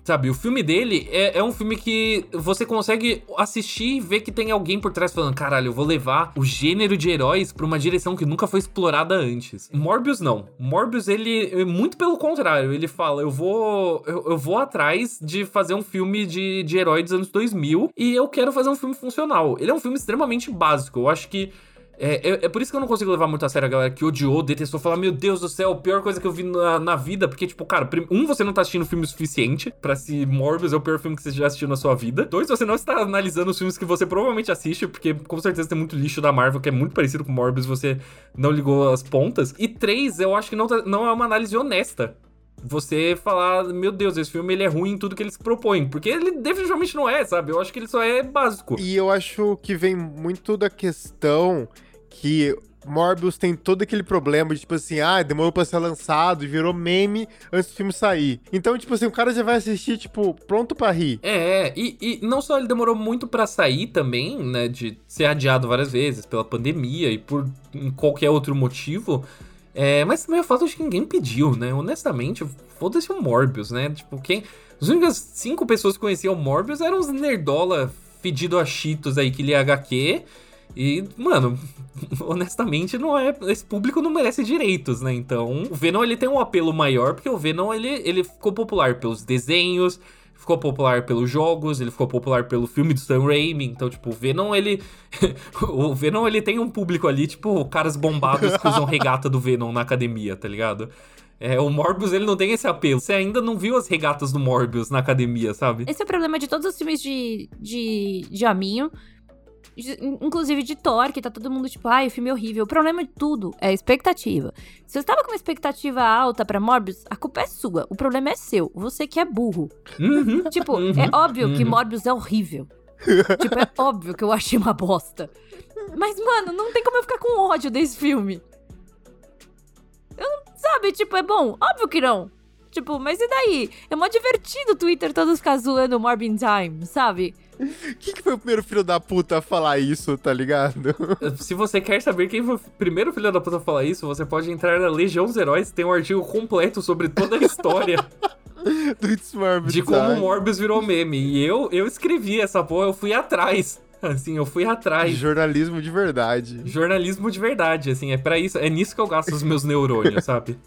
Sabe, o filme dele é, é, um filme que você consegue assistir e ver que tem alguém por trás falando: caralho, eu vou levar o gênero de heróis pra uma direção que nunca foi explorada antes. Morbius não. Morbius, ele, muito pelo contrário, ele fala: eu vou, eu, eu vou atrás de fazer um filme de, de herói dos anos 2000 e eu quero fazer um filme funcional. Ele é um filme extremamente básico. Eu acho que é, é, é, por isso que eu não consigo levar muito a sério a galera que odiou, detestou, falar, meu Deus do céu, a pior coisa que eu vi na, na vida, porque, tipo, cara, um, você não tá assistindo filme o suficiente pra se Morbius é o pior filme que você já assistiu na sua vida. Dois, você não está analisando os filmes que você provavelmente assiste, porque com certeza tem muito lixo da Marvel que é muito parecido com Morbius, você não ligou as pontas. E três, eu acho que não, tá, não é uma análise honesta você falar, meu Deus, esse filme ele é ruim em tudo que ele se propõe. Porque ele definitivamente não é, sabe? Eu acho que ele só é básico. E eu acho que vem muito da questão que Morbius tem todo aquele problema de, tipo assim, ah, demorou pra ser lançado virou meme antes do filme sair. Então, tipo assim, o cara já vai assistir, tipo, pronto pra rir. É, e, e não só ele demorou muito para sair também, né, de ser adiado várias vezes pela pandemia e por qualquer outro motivo, é, mas também é fato de que ninguém pediu, né, honestamente, foda-se o Morbius, né, tipo, quem... As únicas cinco pessoas que conheciam o Morbius eram os nerdola pedido a Cheetos aí que lia HQ e, mano, honestamente, não é. Esse público não merece direitos, né? Então, o Venom ele tem um apelo maior, porque o Venom ele, ele ficou popular pelos desenhos, ficou popular pelos jogos, ele ficou popular pelo filme do Sam Raimi. Então, tipo, o Venom, ele. o Venom, ele tem um público ali, tipo, caras bombados que usam regata do Venom na academia, tá ligado? É, o Morbius, ele não tem esse apelo. Você ainda não viu as regatas do Morbius na academia, sabe? Esse é o problema de todos os filmes de, de, de Aminho inclusive de Thor, que tá todo mundo tipo, ai, o filme é horrível. O problema de tudo é a expectativa. Se você estava com uma expectativa alta para Morbius, a culpa é sua. O problema é seu. Você que é burro. Uhum, tipo, uhum, é óbvio uhum. que Morbius é horrível. tipo, é óbvio que eu achei uma bosta. Mas, mano, não tem como eu ficar com ódio desse filme. Eu. Sabe, tipo, é bom? Óbvio que não. Tipo, mas e daí? É mó divertido o Twitter todos ficar zoando Morbin Time, sabe? Quem que foi o primeiro filho da puta a falar isso, tá ligado? Se você quer saber quem foi o primeiro filho da puta a falar isso, você pode entrar na Legião dos Heróis, tem um artigo completo sobre toda a história. Do It's Morbius, de como o Morbius virou meme. E eu, eu escrevi essa porra, eu fui atrás. Assim, eu fui atrás. Jornalismo de verdade. Jornalismo de verdade, assim, é para isso, é nisso que eu gasto os meus neurônios, sabe?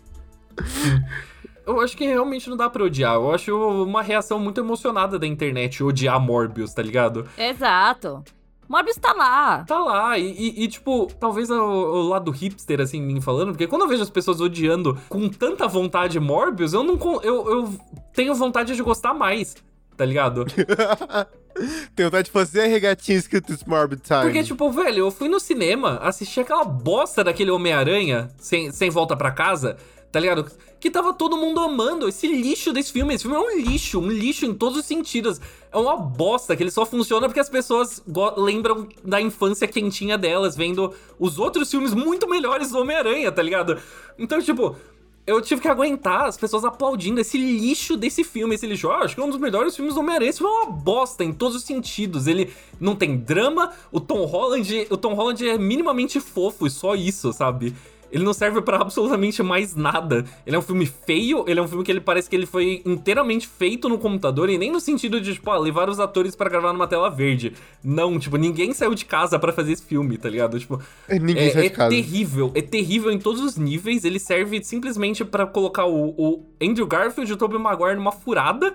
Eu acho que realmente não dá pra odiar. Eu acho uma reação muito emocionada da internet odiar Morbius, tá ligado? Exato. Morbius tá lá. Tá lá. E, e, e tipo, talvez o, o, lado hipster, assim, me falando, porque quando eu vejo as pessoas odiando com tanta vontade Morbius, eu não. Eu, eu tenho vontade de gostar mais, tá ligado? Tenho vontade de fazer a regatinha escrito Morbid Time. Porque, tipo, velho, eu fui no cinema, assisti aquela bosta daquele Homem-Aranha sem, sem volta para casa tá ligado? Que tava todo mundo amando esse lixo desse filme. Esse filme é um lixo, um lixo em todos os sentidos. É uma bosta que ele só funciona porque as pessoas lembram da infância quentinha delas, vendo os outros filmes muito melhores do Homem-Aranha, tá ligado? Então, tipo, eu tive que aguentar as pessoas aplaudindo esse lixo desse filme. Esse lixo, acho que é um dos melhores filmes do Homem-Aranha. Esse filme é uma bosta em todos os sentidos. Ele não tem drama, o Tom Holland, o Tom Holland é minimamente fofo e só isso, sabe? Ele não serve para absolutamente mais nada. Ele é um filme feio, ele é um filme que ele parece que ele foi inteiramente feito no computador e nem no sentido de, tipo, ah, levar os atores para gravar numa tela verde. Não, tipo, ninguém saiu de casa para fazer esse filme, tá ligado? Tipo, é, ninguém é, saiu de é casa. terrível, é terrível em todos os níveis. Ele serve simplesmente para colocar o, o Andrew Garfield e o Tobey Maguire numa furada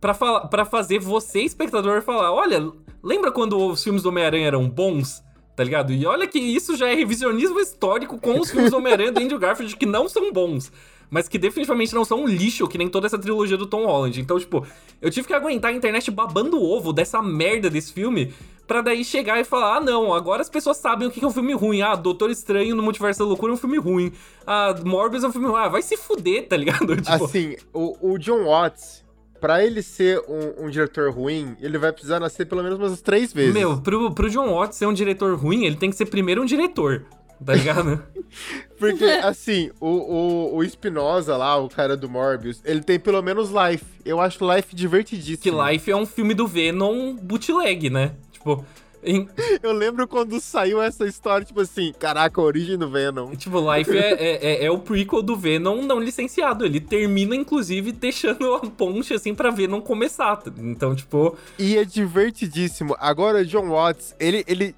para para fazer você, espectador, falar: "Olha, lembra quando os filmes do Homem-Aranha eram bons?" Tá ligado? E olha que isso já é revisionismo histórico com os filmes do Homem-Aranha do Andrew Garfield que não são bons. Mas que definitivamente não são um lixo, que nem toda essa trilogia do Tom Holland. Então, tipo, eu tive que aguentar a internet babando o ovo dessa merda desse filme para daí chegar e falar: ah, não, agora as pessoas sabem o que é um filme ruim. Ah, Doutor Estranho no Multiverso da Loucura é um filme ruim. Ah, Morbius é um filme ruim. Ah, vai se fuder, tá ligado? Tipo... Assim, o, o John Watts, pra ele ser um, um, diretor ruim, ele vai precisar nascer pelo menos umas três vezes. Meu, pro, pro John Watts ser um diretor ruim, ele tem que ser primeiro um diretor. Tá ligado? Porque, assim, o, o, o Espinosa lá, o cara do Morbius, ele tem pelo menos Life. Eu acho Life divertidíssimo. Que Life é um filme do Venom bootleg, né? Tipo, Em- Eu lembro quando saiu essa história, tipo assim, caraca, a origem do Venom. tipo, Life é, é, é- é o prequel do Venom não licenciado. Ele termina, inclusive, deixando a ponte, assim, pra Venom começar. Então, tipo, E é divertidíssimo. Agora, John Watts, ele, ele,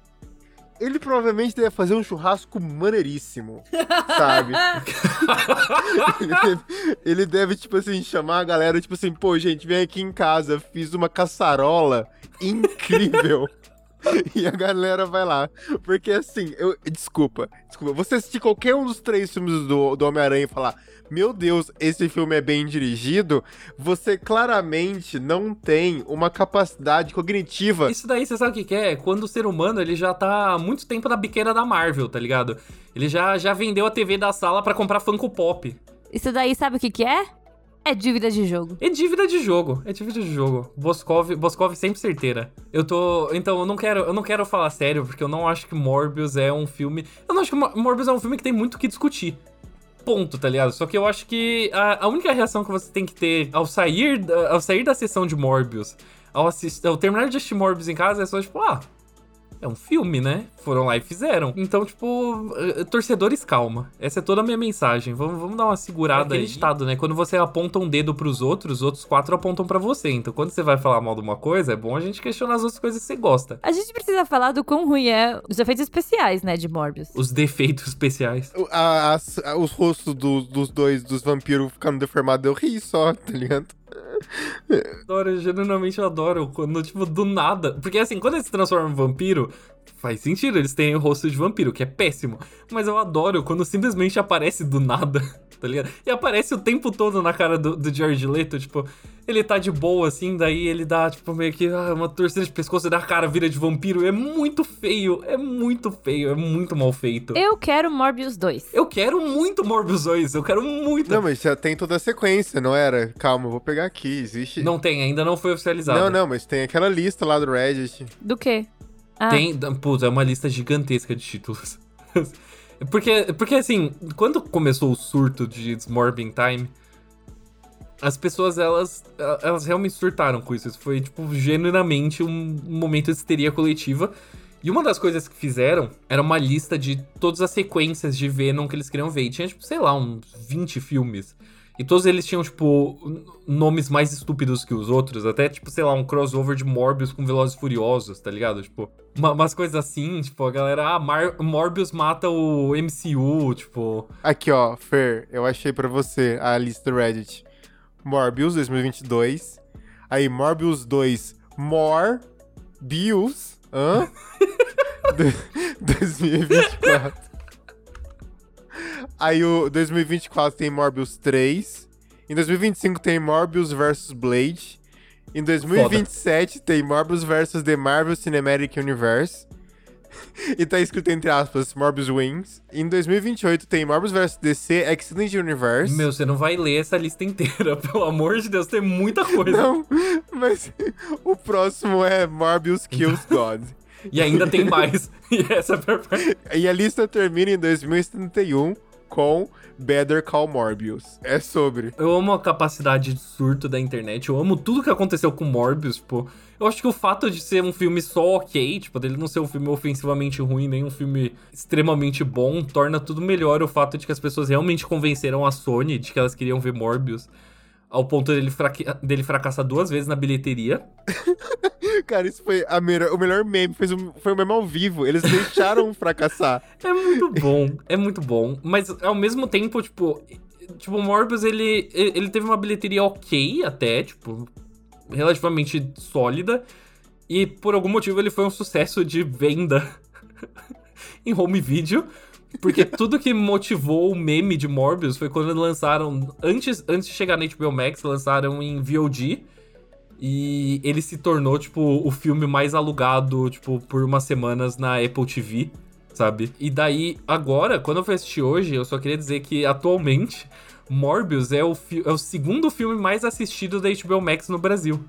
ele provavelmente deve fazer um churrasco maneiríssimo, sabe? ele, deve, ele deve, tipo assim, chamar a galera, tipo assim, pô, gente, vem aqui em casa, fiz uma caçarola incrível. E a galera vai lá. Porque assim, eu. Desculpa, desculpa. Você assistir qualquer um dos três filmes do, do Homem-Aranha e falar: Meu Deus, esse filme é bem dirigido, você claramente não tem uma capacidade cognitiva. Isso daí, você sabe o que, que é? Quando o ser humano, ele já tá há muito tempo na biqueira da Marvel, tá ligado? Ele já, já vendeu a TV da sala pra comprar Funko Pop. Isso daí, sabe o que que é? É dívida de jogo. É dívida de jogo, é dívida de jogo. Boscov, Boscov sempre certeira. Eu tô, então eu não quero, eu não quero falar sério porque eu não acho que Morbius é um filme. Eu não acho que Mor- Morbius é um filme que tem muito o que discutir. Ponto, tá ligado? Só que eu acho que a, a única reação que você tem que ter ao sair ao sair da sessão de Morbius, ao, assistir, ao terminar de assistir Morbius em casa, é só tipo, ah, é um filme, né? Foram lá e fizeram. Então, tipo, eh, torcedores, calma. Essa é toda a minha mensagem. Vamos, vamos dar uma segurada É aí. ditado, né? Quando você aponta um dedo pros outros, os outros quatro apontam pra você. Então, quando você vai falar mal de uma coisa, é bom a gente questionar as outras coisas que você gosta. A gente precisa falar do quão ruim é os efeitos especiais, né, de Morbius. Os defeitos especiais. O- a- as- a- os rostos do- dos dois, dos vampiros ficando deformados, eu ri só, tá ligado? Adoro, eu adoro quando, tipo, do nada. Porque assim, quando eles se transformam em vampiro, faz sentido, eles têm o rosto de vampiro, que é péssimo. Mas eu adoro quando simplesmente aparece do nada, tá ligado? E aparece o tempo todo na cara do, do Jared Leto, tipo, ele tá de boa assim, daí ele dá, tipo, meio que ah, uma torcida de pescoço e da cara vira de vampiro. É muito feio, é muito feio, é muito mal feito. Eu quero Morbius 2. Eu quero muito Morbius 2, eu quero muito. Não, mas já tem toda a sequência, não era? Calma, eu vou pegar aqui, existe... Não tem, ainda não foi oficializado. não, não, mas tem aquela lista lá do Reddit. Do quê? Ah, Tem, putz, é uma lista gigantesca de títulos. porque, porque assim, quando começou o surto de It's Morbing Time, as pessoas, elas, elas realmente surtaram com isso. Isso foi, tipo, genuinamente um momento de histeria coletiva. E uma das coisas que fizeram era uma lista de todas as sequências de Venom que eles queriam ver. E tinha, tipo, sei lá, uns 20 filmes. E todos eles tinham, tipo, nomes mais estúpidos que os outros. Até, tipo, sei lá, um crossover de Morbius com Velozes Furiosos, tá ligado? Tipo, uma- umas coisas assim, tipo, a galera, ah, Mar- Morbius mata o MCU, tipo... Aqui, ó, Fer, eu achei pra você a lista do Reddit. Morbius 2022. Aí, Morbius 2, Morbius. Hã? Do- 2024. Aí, o 2024 tem Morbius 3. Em 2025 tem Morbius vs Blade. Em 2027 tem Morbius vs The Marvel Cinematic Universe. E tá escrito entre aspas, Morbius Wings. Em 2028 tem Morbius vs DC Extended Universe. Meu, você não vai ler essa lista inteira, pelo amor de Deus, tem muita coisa. Não, mas o próximo é Morbius Kills God. E ainda tem mais. E essa é a e a lista termina em 2071 com Better Call Morbius. É sobre. Eu amo a capacidade de surto da internet. Eu amo tudo que aconteceu com Morbius, pô. Eu acho que o fato de ser um filme só ok, tipo, dele não ser um filme ofensivamente ruim, nem um filme extremamente bom, torna tudo melhor o fato de que as pessoas realmente convenceram a Sony de que elas queriam ver Morbius. Ao ponto dele, fraque- dele fracassar duas vezes na bilheteria. Cara, isso foi a melhor- o melhor meme. Fez um- foi um meme ao vivo. Eles deixaram fracassar. É muito bom, é muito bom. Mas ao mesmo tempo, tipo. Tipo, o Morbius, ele, ele teve uma bilheteria ok até, tipo, relativamente sólida. E por algum motivo ele foi um sucesso de venda em home video. Porque tudo que motivou o meme de Morbius foi quando lançaram. Antes, antes de chegar na HBO Max, lançaram em VOD. E ele se tornou, tipo, o filme mais alugado, tipo, por umas semanas na Apple TV, sabe? E daí, agora, quando eu fui assistir hoje, eu só queria dizer que atualmente Morbius é o, é o segundo filme mais assistido da HBO Max no Brasil.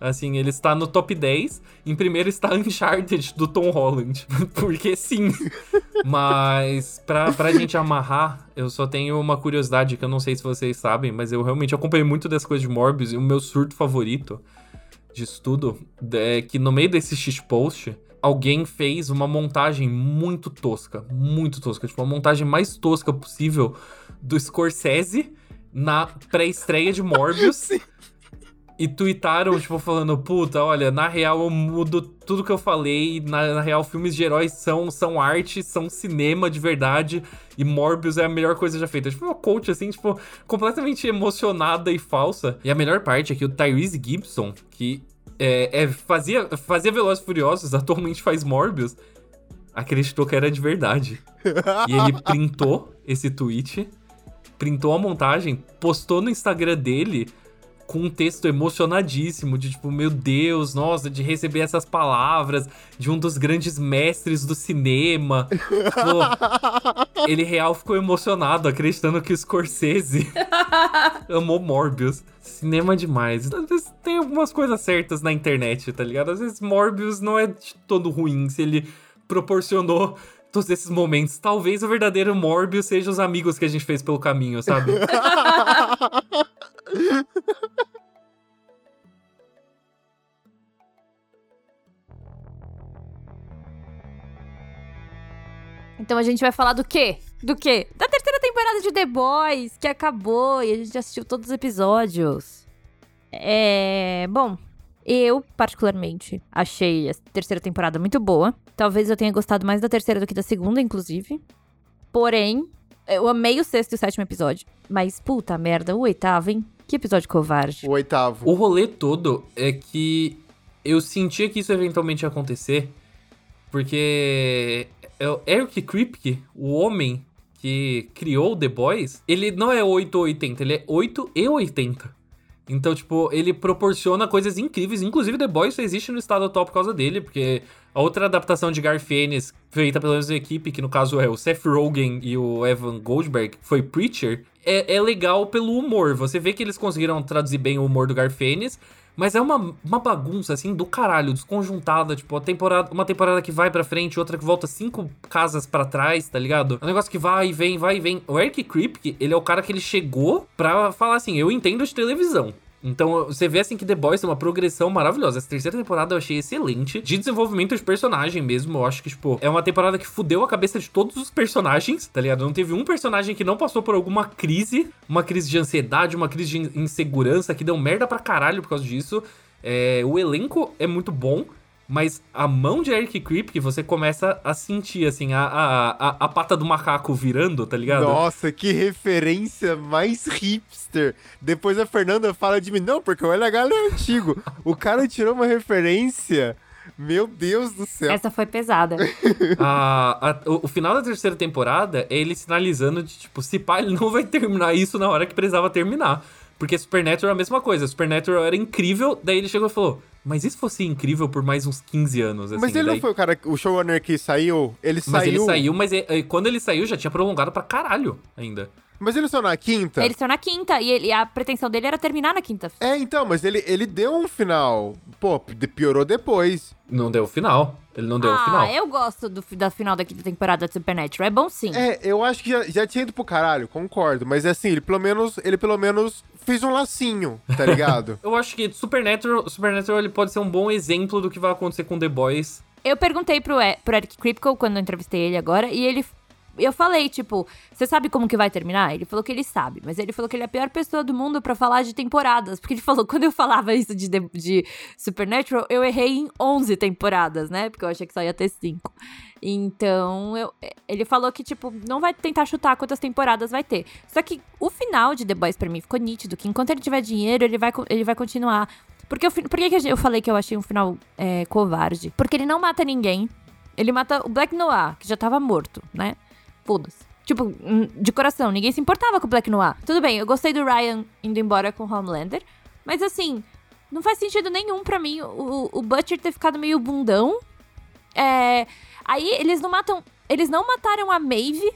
Assim, ele está no top 10. Em primeiro está Uncharted, do Tom Holland. Porque sim. Mas, pra, pra gente amarrar, eu só tenho uma curiosidade que eu não sei se vocês sabem, mas eu realmente acompanhei muito das coisas de Morbius e o meu surto favorito de estudo é que no meio desse shitpost alguém fez uma montagem muito tosca, muito tosca, tipo, a montagem mais tosca possível do Scorsese na pré-estreia de Morbius. Sim. E tweetaram, tipo, falando, puta, olha, na real eu mudo tudo que eu falei. Na, na, real, filmes de heróis são, são arte, são cinema de verdade. E Morbius é a melhor coisa já feita. Tipo, uma coach, assim, tipo, completamente emocionada e falsa. E a melhor parte é que o Tyrese Gibson, que é, é, fazia, fazia Velozes Furiosos, atualmente faz Morbius, acreditou que era de verdade. e ele printou esse tweet, printou a montagem, postou no Instagram dele com um texto emocionadíssimo, de tipo, meu Deus, nossa, de receber essas palavras de um dos grandes mestres do cinema. tipo, ele real ficou emocionado, acreditando que o Scorsese amou Morbius. Cinema demais. Às vezes tem algumas coisas certas na internet, tá ligado? Às vezes Morbius não é de todo ruim, se ele proporcionou todos esses momentos. Talvez o verdadeiro Morbius seja os amigos que a gente fez pelo caminho, sabe? Então a gente vai falar do quê? Do quê? Da terceira temporada de The Boys, que acabou e a gente assistiu todos os episódios. É. Bom, eu, particularmente, achei a terceira temporada muito boa. Talvez eu tenha gostado mais da terceira do que da segunda, inclusive. Porém, eu amei o sexto e o sétimo episódio. Mas, puta merda, o oitavo, hein? Que episódio covarde. O oitavo. O rolê todo é que eu sentia que isso eventualmente ia acontecer. Porque é o Eric Kripke, o homem que criou The Boys, ele não é 8 ou 80, ele é 8 e 80. Então, tipo, ele proporciona coisas incríveis. Inclusive, The Boys só existe no estado atual por causa dele, porque a outra adaptação de Garfienes, feita pela mesma equipe, que no caso é o Seth Rogen e o Evan Goldberg, foi Preacher, é, é legal pelo humor. Você vê que eles conseguiram traduzir bem o humor do Garfienes, mas é uma, uma bagunça, assim, do caralho, desconjuntada. Tipo, a temporada, uma temporada que vai pra frente, outra que volta cinco casas para trás, tá ligado? É um negócio que vai e vem, vai e vem. O Eric Kripke, ele é o cara que ele chegou pra falar assim: eu entendo de televisão. Então, você vê assim que The Boys tem uma progressão maravilhosa. Essa terceira temporada eu achei excelente. De desenvolvimento de personagem mesmo. Eu acho que, tipo, é uma temporada que fudeu a cabeça de todos os personagens, tá ligado? Não teve um personagem que não passou por alguma crise, uma crise de ansiedade, uma crise de insegurança, que deu merda pra caralho por causa disso. É, o elenco é muito bom. Mas a mão de Eric Creep, que você começa a sentir, assim, a, a, a, a, pata do macaco virando, tá ligado? Nossa, que referência mais hipster. Depois a Fernanda fala de mim, não, porque o LH é antigo. o cara tirou uma referência. Meu Deus do céu. Essa foi pesada. a, a, o, o, final da terceira temporada é ele sinalizando de, tipo, se pá, ele não vai terminar isso na hora que precisava terminar. Porque Supernatural é a mesma coisa. Supernatural era incrível, daí ele chegou e falou: Mas se fosse incrível por mais uns 15 anos? Assim, mas ele daí... não foi o cara, o showrunner que saiu? Ele mas saiu. Mas ele saiu, mas ele, quando ele saiu já tinha prolongado pra caralho ainda. Mas ele saiu na quinta? Ele saiu na quinta, e, ele, a pretensão dele era terminar na quinta. É, então, mas ele, ele deu um final. Pô, piorou depois. Não deu o final. Ele não deu ah, o final. Ah, eu gosto do, da final da quinta temporada de Supernatural. É bom sim. É, eu acho que já, já tinha ido pro caralho, concordo. Mas assim, ele pelo menos, ele pelo menos fez um lacinho, tá ligado? eu acho que Supernatural, Supernatural ele pode ser um bom exemplo do que vai acontecer com The Boys. Eu perguntei pro, pro Eric Kripke quando eu entrevistei ele agora, e ele eu falei, tipo, você sabe como que vai terminar? Ele falou que ele sabe, mas ele falou que ele é a pior pessoa do mundo para falar de temporadas. Porque ele falou, quando eu falava isso de, de Supernatural, eu errei em 11 temporadas, né? Porque eu achei que só ia ter 5. Então, eu, ele falou que, tipo, não vai tentar chutar quantas temporadas vai ter. Só que o final de The Boys pra mim ficou nítido, que enquanto ele tiver dinheiro, ele vai, ele vai continuar. Porque eu, por que, que eu falei que eu achei um final é, covarde? Porque ele não mata ninguém. Ele mata o Black Noir, que já tava morto, né? Foda-se. Tipo, hum, de coração, ninguém se importava com o Black Noir. Tudo bem, eu gostei do Ryan indo embora com Homelander, mas assim, não faz sentido nenhum para mim o, o Butcher ter ficado meio bundão. É, aí eles não matam. Eles não mataram a Maeve.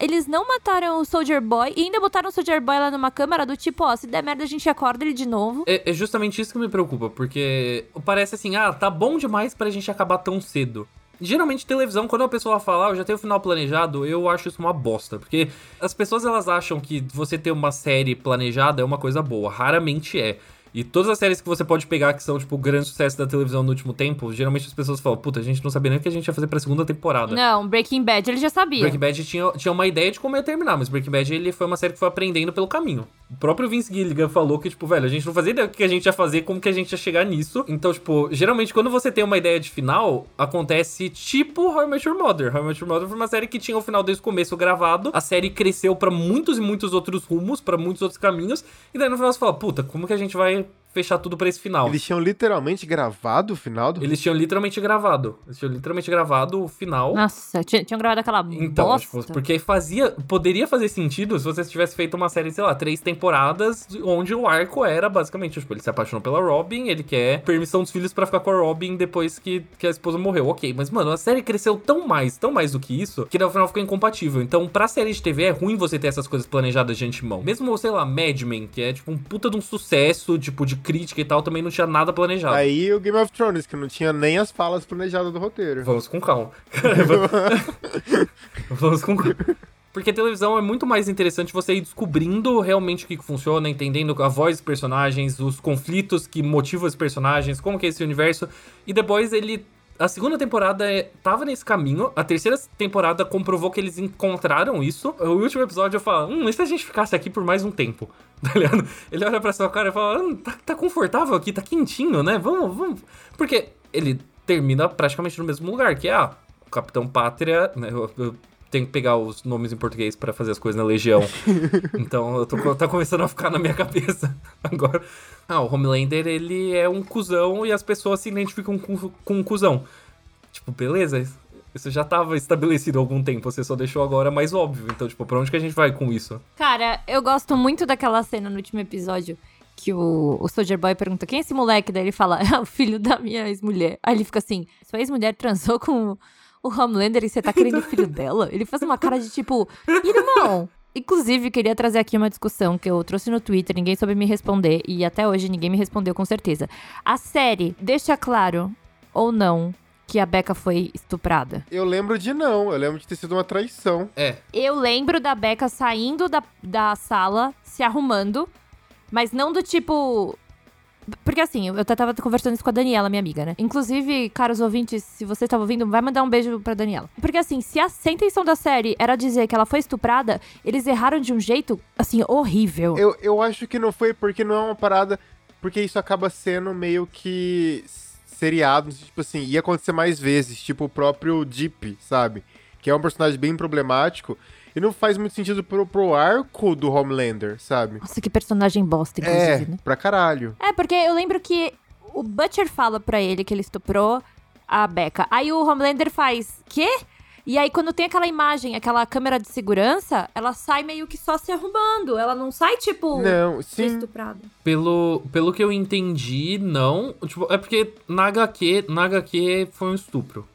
Eles não mataram o Soldier Boy e ainda botaram o Soldier Boy lá numa câmera do tipo, ó, se der merda a gente acorda ele de novo. É, é justamente isso que me preocupa, porque parece assim, ah, tá bom demais pra gente acabar tão cedo. Geralmente, televisão, quando a pessoa fala, ah, eu já tenho o final planejado, eu acho isso uma bosta. Porque as pessoas, elas acham que você ter uma série planejada é uma coisa boa. Raramente é. E todas as séries que você pode pegar que são, tipo, o grande sucesso da televisão no último tempo, geralmente as pessoas falam, puta, a gente não sabia nem o que a gente ia fazer pra segunda temporada. Não, Breaking Bad ele já sabia. Breaking Bad tinha, tinha uma ideia de como ia terminar, mas Breaking Bad ele foi uma série que foi aprendendo pelo caminho. O próprio Vince Gilligan falou que, tipo, velho, a gente não fazia ideia do que a gente ia fazer, como que a gente ia chegar nisso. Então, tipo, geralmente quando você tem uma ideia de final, acontece tipo How I Met Your Mother. How I Met Your Mother foi uma série que tinha o final desde o começo gravado, a série cresceu pra muitos e muitos outros rumos, pra muitos outros caminhos, e daí no final você fala, puta, como que a gente vai fechar tudo pra esse final. Eles tinham literalmente gravado o final do. Eles tinham literalmente gravado. Eles tinham literalmente gravado o final. Nossa, tinham, gravado aquela Então, bosta. tipo, porque fazia. Poderia fazer sentido se você tivesse feito uma série, sei lá, três temporadas, onde o arco era basicamente, tipo, ele se apaixonou pela Robin, ele quer permissão dos filhos pra ficar com a Robin depois que, que a esposa morreu. Ok, mas, mano, a série cresceu tão mais, tão mais do que isso, que no final ficou incompatível. Então, pra série de TV é ruim você ter essas coisas planejadas de antemão. Mesmo, sei lá, Mad Men, que é tipo um puta de um sucesso, tipo, de crítica e tal, também não tinha nada planejado. Aí o Game of Thrones, que não tinha nem as falas planejadas do roteiro. Vamos com calma. Vamos com calma. Porque a televisão é muito mais interessante você ir descobrindo realmente o que que funciona, entendendo a voz dos personagens, os conflitos que motivam os personagens, como que é esse universo. E depois ele. A segunda temporada é, tava nesse caminho, a terceira temporada comprovou que eles encontraram isso. O último episódio eu falo, hum, e se a gente ficasse aqui por mais um tempo? Tá ligado? Ele olha pra sua cara e fala, hum, tá, tá confortável aqui, tá quentinho, né? Vamos, vamos. Porque ele termina praticamente no mesmo lugar, que é ah, o Capitão Pátria, né? Tenho que pegar os nomes em português pra fazer as coisas na Legião. então eu tô, tá começando a ficar na minha cabeça agora. Ah, o Homelander, ele é um cuzão e as pessoas se identificam com, com um cuzão. Tipo, beleza, isso já tava estabelecido há algum tempo, você só deixou agora mais óbvio. Então, tipo, pra onde que a gente vai com isso? Cara, eu gosto muito daquela cena no último episódio que o, o Soldier Boy pergunta quem é esse moleque? Daí ele fala, é o filho da minha ex-mulher. Aí ele fica assim, sua ex-mulher transou com o Homelander e você tá querendo o filho dela? Ele faz uma cara de tipo, irmão. Inclusive, queria trazer aqui uma discussão que eu trouxe no Twitter, ninguém soube me responder, e até hoje ninguém me respondeu com certeza. A série deixa claro ou não que a Becca foi estuprada? Eu lembro de não, eu lembro de ter sido uma traição. É, Eu lembro da Becca saindo da, da sala, se arrumando, mas não do tipo. Porque assim, eu até tava conversando isso com a Daniela, minha amiga, né? Inclusive, caros ouvintes, se você estava ouvindo, vai mandar um beijo pra Daniela. Porque assim, se a, se a intenção da série era dizer que ela foi estuprada, eles erraram de um jeito, assim, horrível. Eu, eu acho que não foi porque não é uma parada. Porque isso acaba sendo meio que seriado, tipo assim, ia acontecer mais vezes, tipo o próprio Deep, sabe? Que é um personagem bem problemático. E não faz muito sentido pro, pro arco do Homelander, sabe? Nossa, que personagem bosta, inclusive, É, né? pra caralho. É, porque eu lembro que o Butcher fala pra ele que ele estuprou a Becca. Aí o Homelander faz, quê? E aí, quando tem aquela imagem, aquela câmera de segurança, ela sai meio que só se arrumando. Ela não sai, tipo, Não, sim. estuprada. pelo, pelo que eu entendi, não. Tipo, é porque na HQ, na HQ foi um estupro.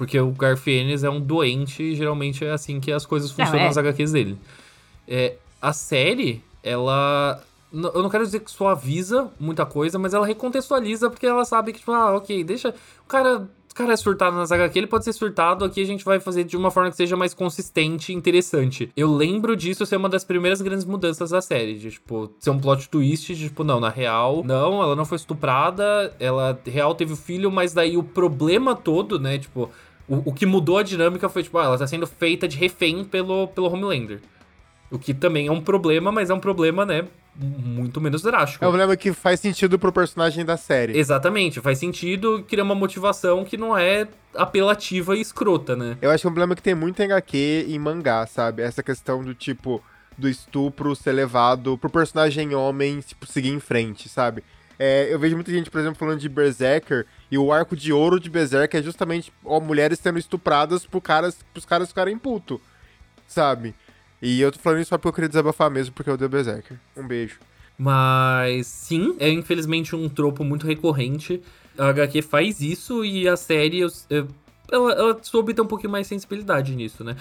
Porque o Garfienes é um doente e geralmente é assim que as coisas funcionam é. nas HQs dele. É, a série, ela. Eu não quero dizer que suaviza muita coisa, mas ela recontextualiza porque ela sabe que, tipo, ah, ok, deixa. O cara. O cara é surtado nas HQ, ele pode ser surtado, aqui a gente vai fazer de uma forma que seja mais consistente e interessante. Eu lembro disso ser uma das primeiras grandes mudanças da série, de, tipo, ser um plot twist, de, tipo, não, na real, não, ela não foi estuprada, ela, real, teve o filho, mas daí o problema todo, né, tipo, o, o que mudou a dinâmica foi, tipo, ah, ela tá sendo feita de refém pelo, pelo Homelander. O que também é um problema, mas é um problema, né, muito menos drástico. É um problema que faz sentido pro personagem da série. Exatamente, faz sentido criar uma motivação que não é apelativa e escrota, né? Eu acho que é um problema que tem muito em HQ e em mangá, sabe? Essa questão do tipo, do estupro ser levado pro personagem homem, tipo, seguir em frente, sabe? É, eu vejo muita gente, por exemplo, falando de Berserker, e o arco de ouro de Berserker é justamente ó, mulheres sendo estupradas por caras, pros caras ficarem puto, sabe? E eu tô falando isso só porque eu queria desabafar mesmo, porque eu dei Berserker. Um beijo. Mas sim, é infelizmente um tropo muito recorrente. A HQ faz isso e a série. eu- eu- ela, ela soube ter um pouquinho mais sensibilidade nisso, né?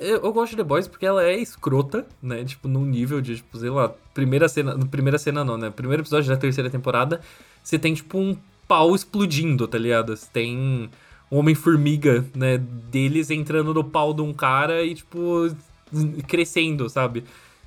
Eu gosto de The Boys porque ela é escrota, né? Tipo, num nível de, tipo, sei lá, primeira cena. Primeira cena não, né? Primeiro episódio da terceira temporada, você tem, tipo, um pau explodindo, tá ligado? Você tem um Homem-Formiga, né? Deles entrando no pau de um cara e, tipo, crescendo, sabe?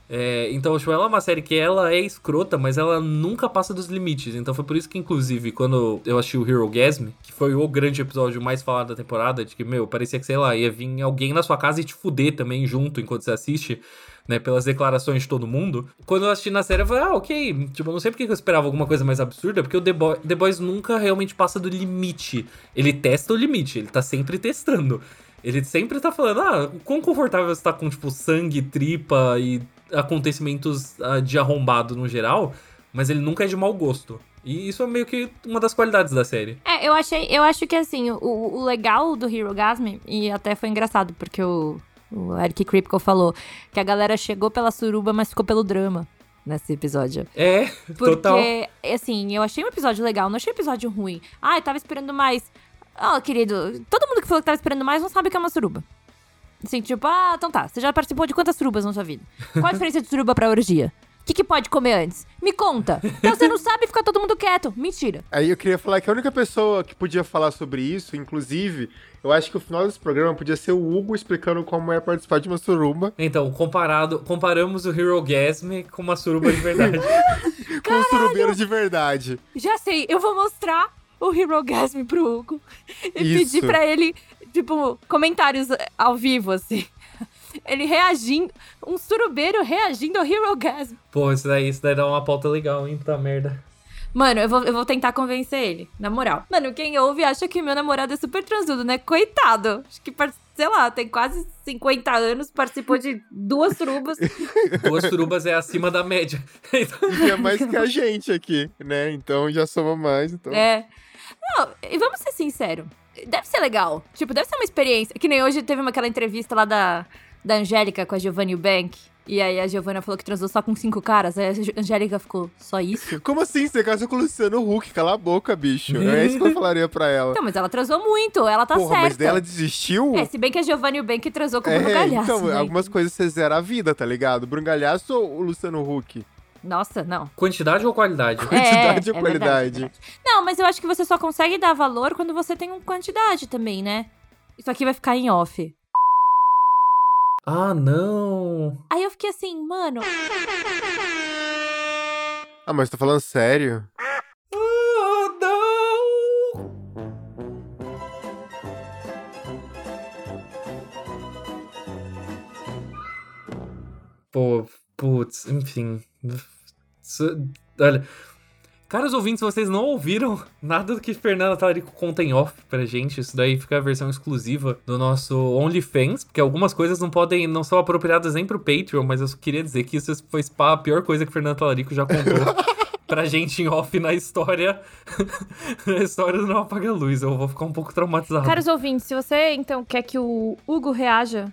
É, então, tipo, ela é uma série que ela é escrota, mas ela nunca passa dos limites. Então foi por isso que, inclusive, quando eu assisti o Hero Gasm, que foi o grande episódio mais falado da temporada, de que, meu, parecia que, sei lá, ia vir alguém na sua casa e te fuder também junto enquanto você assiste. Né, pelas declarações de todo mundo. Quando eu assisti na série, eu falei, ah, ok. Tipo, eu não sei porque eu esperava alguma coisa mais absurda, porque o The, Boy, The Boys nunca realmente passa do limite. Ele testa o limite, ele tá sempre testando. Ele sempre tá falando, ah, quão confortável você tá com, tipo, sangue, tripa e acontecimentos uh, de arrombado no geral, mas ele nunca é de mau gosto. E isso é meio que uma das qualidades da série. É, eu achei, eu acho que assim, o, o legal do Hero Gasm, e até foi engraçado, porque o, o Eric Kripke falou que a galera chegou pela suruba, mas ficou pelo drama nesse episódio. É, porque, total. assim, eu achei um episódio legal, não achei um episódio ruim. Ah, eu tava esperando mais. Ó, oh, querido, todo mundo que falou que tava esperando mais não sabe o que é uma suruba. Assim, tipo, ah, então tá. Você já participou de quantas surubas na sua vida? Qual a diferença de suruba pra orgia? O que, que pode comer antes? Me conta. Então você não sabe ficar todo mundo quieto. Mentira. Aí eu queria falar que a única pessoa que podia falar sobre isso, inclusive, eu acho que o final desse programa podia ser o Hugo explicando como é participar de uma suruba. Então, comparado, comparamos o Hero Gasm com uma suruba de verdade. com um surubeiro de verdade. Já sei, eu vou mostrar o Hero Gasm pro Hugo e isso. pedir pra ele tipo, comentários ao vivo, assim. Ele reagindo, um surubeiro reagindo ao Hero Gasm. Pô, isso daí, isso daí dá uma pauta legal, hein, pra merda. Mano, eu vou, eu vou tentar convencer ele, na moral. Mano, quem ouve acha que meu namorado é super transudo, né? Coitado. Acho que, sei lá, tem quase 50 anos, participou de duas surubas. duas surubas é acima da média. e é mais que a gente aqui, né? Então já soma mais. Então... É. Não, e vamos ser sinceros deve ser legal. Tipo, deve ser uma experiência. Que nem hoje teve uma, aquela entrevista lá da, da Angélica com a Giovanni Bank. E aí a Giovanna falou que transou só com cinco caras. Aí a Angélica ficou, só isso? Como assim? Você casou com o Luciano Huck? Cala a boca, bicho. é isso que eu falaria pra ela. Então, mas ela transou muito, ela tá Porra, certa. mas dela desistiu? É, se bem que a Giovanni Bank transou com o é, Bruno Galhaço. Então, né? algumas coisas você zera a vida, tá ligado? Bruno Galhaço ou o Luciano Huck? Nossa, não. Quantidade ou qualidade? É, quantidade é, ou qualidade? Verdade, é não, mas eu acho que você só consegue dar valor quando você tem uma quantidade também, né? Isso aqui vai ficar em off. Ah, não. Aí eu fiquei assim, mano. Ah, mas tá falando sério? Ah, não! Pô, putz, enfim. Olha. Caros ouvintes, vocês não ouviram nada do que Fernanda Talarico conta em off pra gente. Isso daí fica a versão exclusiva do nosso OnlyFans, porque algumas coisas não podem, não são apropriadas nem pro Patreon, mas eu queria dizer que isso foi a pior coisa que Fernanda Talarico já contou. pra gente em off na história. na história do Não Apaga Luz. Eu vou ficar um pouco traumatizado. Caros ouvintes, se você então quer que o Hugo reaja.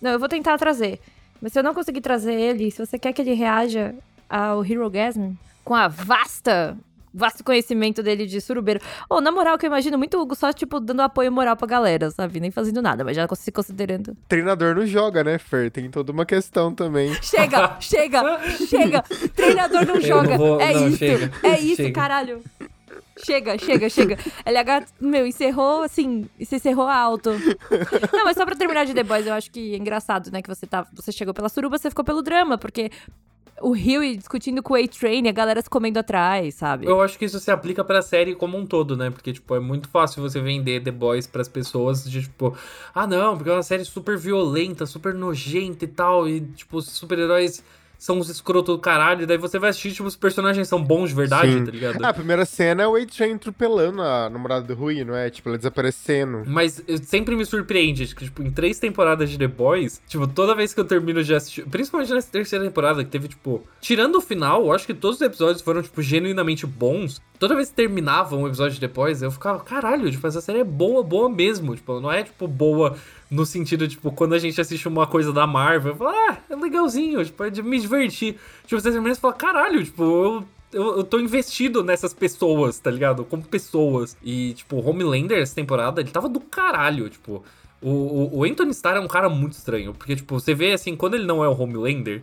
Não, eu vou tentar trazer. Mas se eu não conseguir trazer ele, se você quer que ele reaja ao Hero Gasm, com a vasta vasto conhecimento dele de surubeiro. Ou, oh, na moral, que eu imagino muito o Hugo só, tipo, dando apoio moral pra galera, sabe? Nem fazendo nada, mas já se considerando. Treinador não joga, né, Fer? Tem toda uma questão também. Chega, chega, chega! Treinador não joga. Não vou... É não, isso, chega, é isso, chega. caralho. Chega, chega, chega. LH, meu, encerrou assim, se encerrou alto. Não, mas só pra terminar de The Boys, eu acho que é engraçado, né? Que você tá. Você chegou pela suruba, você ficou pelo drama, porque o Rio discutindo com o A-Train e a galera se comendo atrás, sabe? Eu acho que isso se aplica pra série como um todo, né? Porque, tipo, é muito fácil você vender The Boys pras pessoas de, tipo, ah, não, porque é uma série super violenta, super nojenta e tal, e, tipo, super-heróis são uns escrotos do caralho, e daí você vai assistir, tipo, os personagens são bons de verdade, Sim. tá ligado? Ah, a primeira cena é o A-Train atropelando a namorada do Rui, não é? Tipo, ela desaparecendo. Mas sempre me surpreende, que, tipo, em três temporadas de The Boys, tipo, toda vez que eu termino de assistir, principalmente nessa terceira temporada, que teve, tipo, tirando o final, eu acho que todos os episódios foram, tipo, genuinamente bons. Toda vez que terminava um episódio de The Boys, eu ficava, caralho, tipo, essa série é boa, boa mesmo. Tipo, não é, tipo, boa no sentido, tipo, quando a gente assiste uma coisa da Marvel, eu falo, ah, é legalzinho, tipo, é de me divertir. Tipo, você termina e fala, caralho, tipo, eu, eu, eu tô investido nessas pessoas, tá ligado? Como pessoas. E, tipo, Homelander, essa temporada, ele tava do caralho, tipo. O, o, o Anthony Starr é um cara muito estranho, porque, tipo, você vê, assim, quando ele não é o Homelander,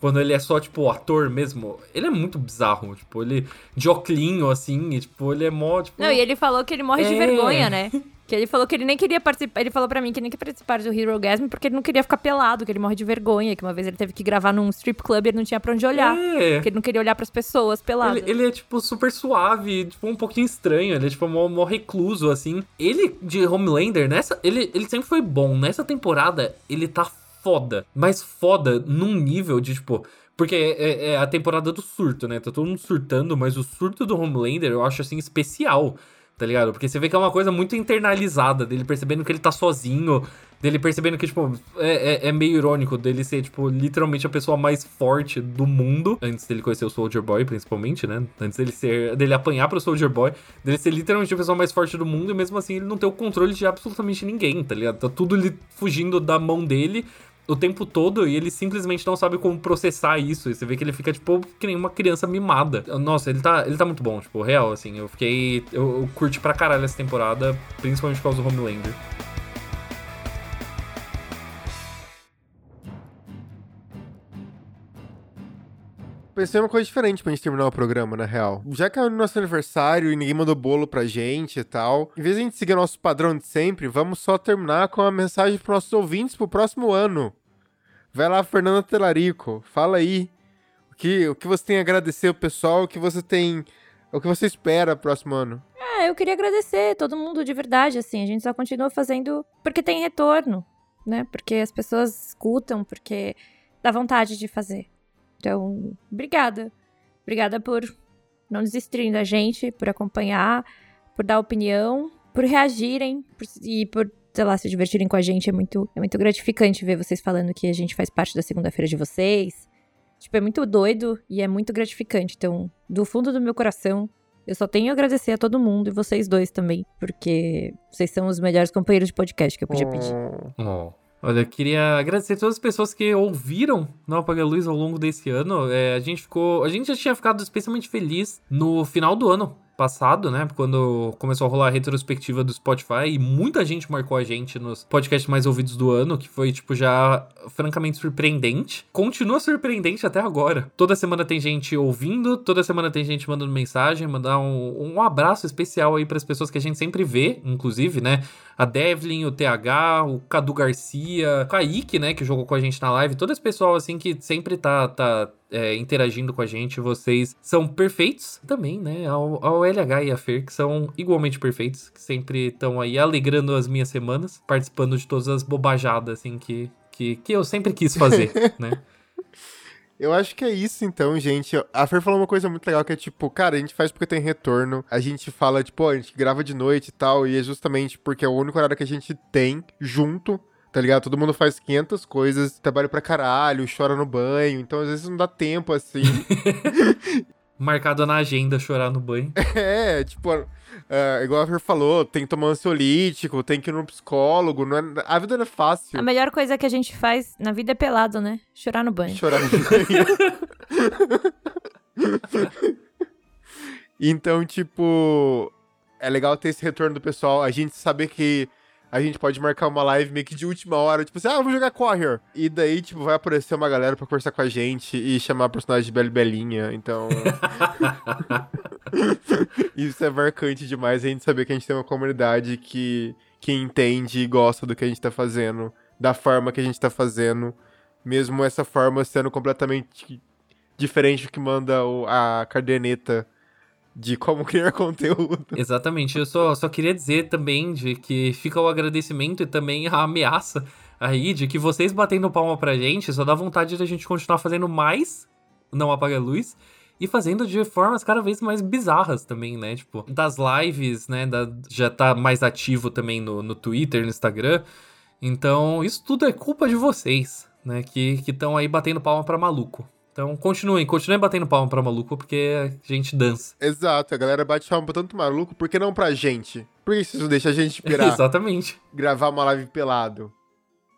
quando ele é só, tipo, ator mesmo, ele é muito bizarro, tipo, ele de oclinho, assim, e, tipo, ele é mó, tipo... Não, e ele falou que ele morre é... de vergonha, né? Que ele falou que ele nem queria participar. Ele falou pra mim que nem queria participar do Hero Gasm porque ele não queria ficar pelado, que ele morre de vergonha. Que uma vez ele teve que gravar num strip club e ele não tinha pra onde olhar. É. Porque ele não queria olhar pras pessoas peladas. Ele, ele é, tipo, super suave, tipo, um pouquinho estranho. Ele é, tipo, mó, mó recluso, assim. Ele, de Homelander, nessa. Ele, ele sempre foi bom. Nessa temporada, ele tá foda. Mas foda num nível de, tipo. Porque é, é- é a temporada do surto, né? Tá todo mundo surtando, mas o surto do Homelander eu acho, assim, especial. Tá ligado? Porque você vê que é uma coisa muito internalizada, dele percebendo que ele tá sozinho, dele percebendo que, tipo, é, é- é meio irônico dele ser, tipo, literalmente a pessoa mais forte do mundo. Antes dele conhecer o Soldier Boy, principalmente, né? Antes dele ser. dele apanhar pro Soldier Boy, dele ser literalmente a pessoa mais forte do mundo, e mesmo assim ele não ter o controle de absolutamente ninguém, tá ligado? Tá tudo fugindo da mão dele o tempo todo e ele simplesmente não sabe como processar isso. E você vê que ele fica, tipo, que nem uma criança mimada. Nossa, ele tá, ele tá muito bom, tipo, real, assim. Eu fiquei. Eu, eu curti pra caralho essa temporada, principalmente por causa do Homelander. Pensei uma coisa diferente pra gente terminar o programa, na real. Já que é o nosso aniversário e ninguém mandou bolo pra gente e tal, em vez de a gente seguir o nosso padrão de sempre, vamos só terminar com uma mensagem pros nossos ouvintes pro próximo ano. Vai lá, Fernanda Telarico, fala aí. O que, o que você tem a agradecer ao pessoal, o que você tem. O que você espera pro próximo ano? Ah, eu queria agradecer todo mundo de verdade, assim. A gente só continua fazendo porque tem retorno, né? Porque as pessoas escutam, porque dá vontade de fazer. Então, obrigada. Obrigada por não desistirem da gente, por acompanhar, por dar opinião, por reagirem por- e por, sei lá, se divertirem com a gente. É muito, é muito gratificante ver vocês falando que a gente faz parte da segunda-feira de vocês. Tipo, é muito doido e é muito gratificante. Então, do fundo do meu coração, eu só tenho a agradecer a todo mundo e vocês dois também, porque vocês são os melhores companheiros de podcast que eu podia pedir. Oh. Olha, eu queria agradecer a todas as pessoas que ouviram Não Apaga Luz ao longo desse ano. É, a gente ficou. A gente já tinha ficado especialmente feliz no final do ano passado, né? Quando começou a rolar a retrospectiva do Spotify e muita gente marcou a gente nos podcasts mais ouvidos do ano, que foi, tipo, já francamente surpreendente. Continua surpreendente até agora. Toda semana tem gente ouvindo, toda semana tem gente mandando mensagem, mandar um, um abraço especial aí para as pessoas que a gente sempre vê, inclusive, né? A Devlin, o TH, o Cadu Garcia, o Kaique, né, que jogou com a gente na live, todo esse pessoal, assim, que sempre tá, tá é, interagindo com a gente, vocês são perfeitos também, né, ao, ao LH e a Fer, que são igualmente perfeitos, que sempre estão aí alegrando as minhas semanas, participando de todas as bobajadas, assim, que, que, que eu sempre quis fazer, né. Eu acho que é isso então, gente. A Fer falou uma coisa muito legal que é tipo, cara, a gente faz porque tem retorno. A gente fala, tipo, a gente grava de noite e tal, e é justamente porque é o único horário que a gente tem junto. Tá ligado? Todo mundo faz 500 coisas, trabalha pra caralho, chora no banho, então às vezes não dá tempo assim. Marcado na agenda chorar no banho. é, tipo, é, igual a Fer falou, tem que tomar ansiolítico, tem que ir no psicólogo, não é, a vida não é fácil. A melhor coisa que a gente faz na vida é pelado, né? Chorar no banho. Chorar no banho. então, tipo, é legal ter esse retorno do pessoal, a gente saber que a gente pode marcar uma live meio que de última hora, tipo assim, ah, vamos jogar Corrier. E daí, tipo, vai aparecer uma galera pra conversar com a gente e chamar a personagem de Bela e Belinha, então... Isso é marcante demais, a gente saber que a gente tem uma comunidade que, que entende e gosta do que a gente tá fazendo, da forma que a gente tá fazendo, mesmo essa forma sendo completamente diferente do que manda o- a caderneta de como criar conteúdo. Exatamente, eu só, só queria dizer também de que fica o agradecimento e também a ameaça aí de que vocês batendo palma pra gente só dá vontade da gente continuar fazendo mais, não apaga a luz, e fazendo de formas cada vez mais bizarras também, né? Tipo, das lives, né? Da, já tá mais ativo também no, no Twitter, no Instagram. Então, isso tudo é culpa de vocês, né? Que estão aí batendo palma pra maluco. Então, continuem, continuem batendo palma pra maluco, porque a gente dança. Exato, a galera bate palma pra tanto maluco, por que não pra gente? Por que isso deixa a gente pirar, Exatamente. gravar uma live pelado?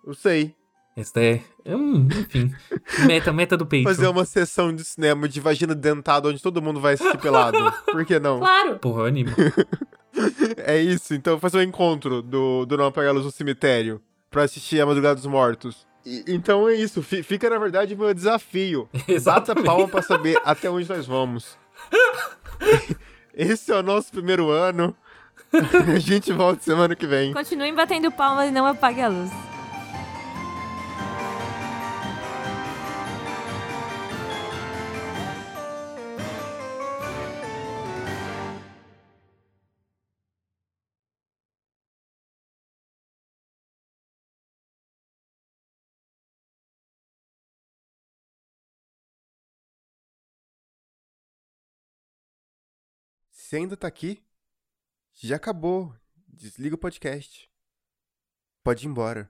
Eu sei. Esta é. hum, enfim. Meta, meta do peito. Fazer uma sessão de cinema de vagina dentada onde todo mundo vai assistir pelado. Por que não? Claro! Porra, anime. É isso, então fazer um encontro do, do Não Apagar Luz no Cemitério pra assistir A Madrugada dos Mortos. Então é isso, fi- fica na verdade o meu desafio. Bata Exatamente. palma pra saber até onde nós vamos. Esse é o nosso primeiro ano. a gente volta semana que vem. Continuem batendo palmas e não apague a luz. Você ainda tá aqui? Já acabou. Desliga o podcast. Pode ir embora.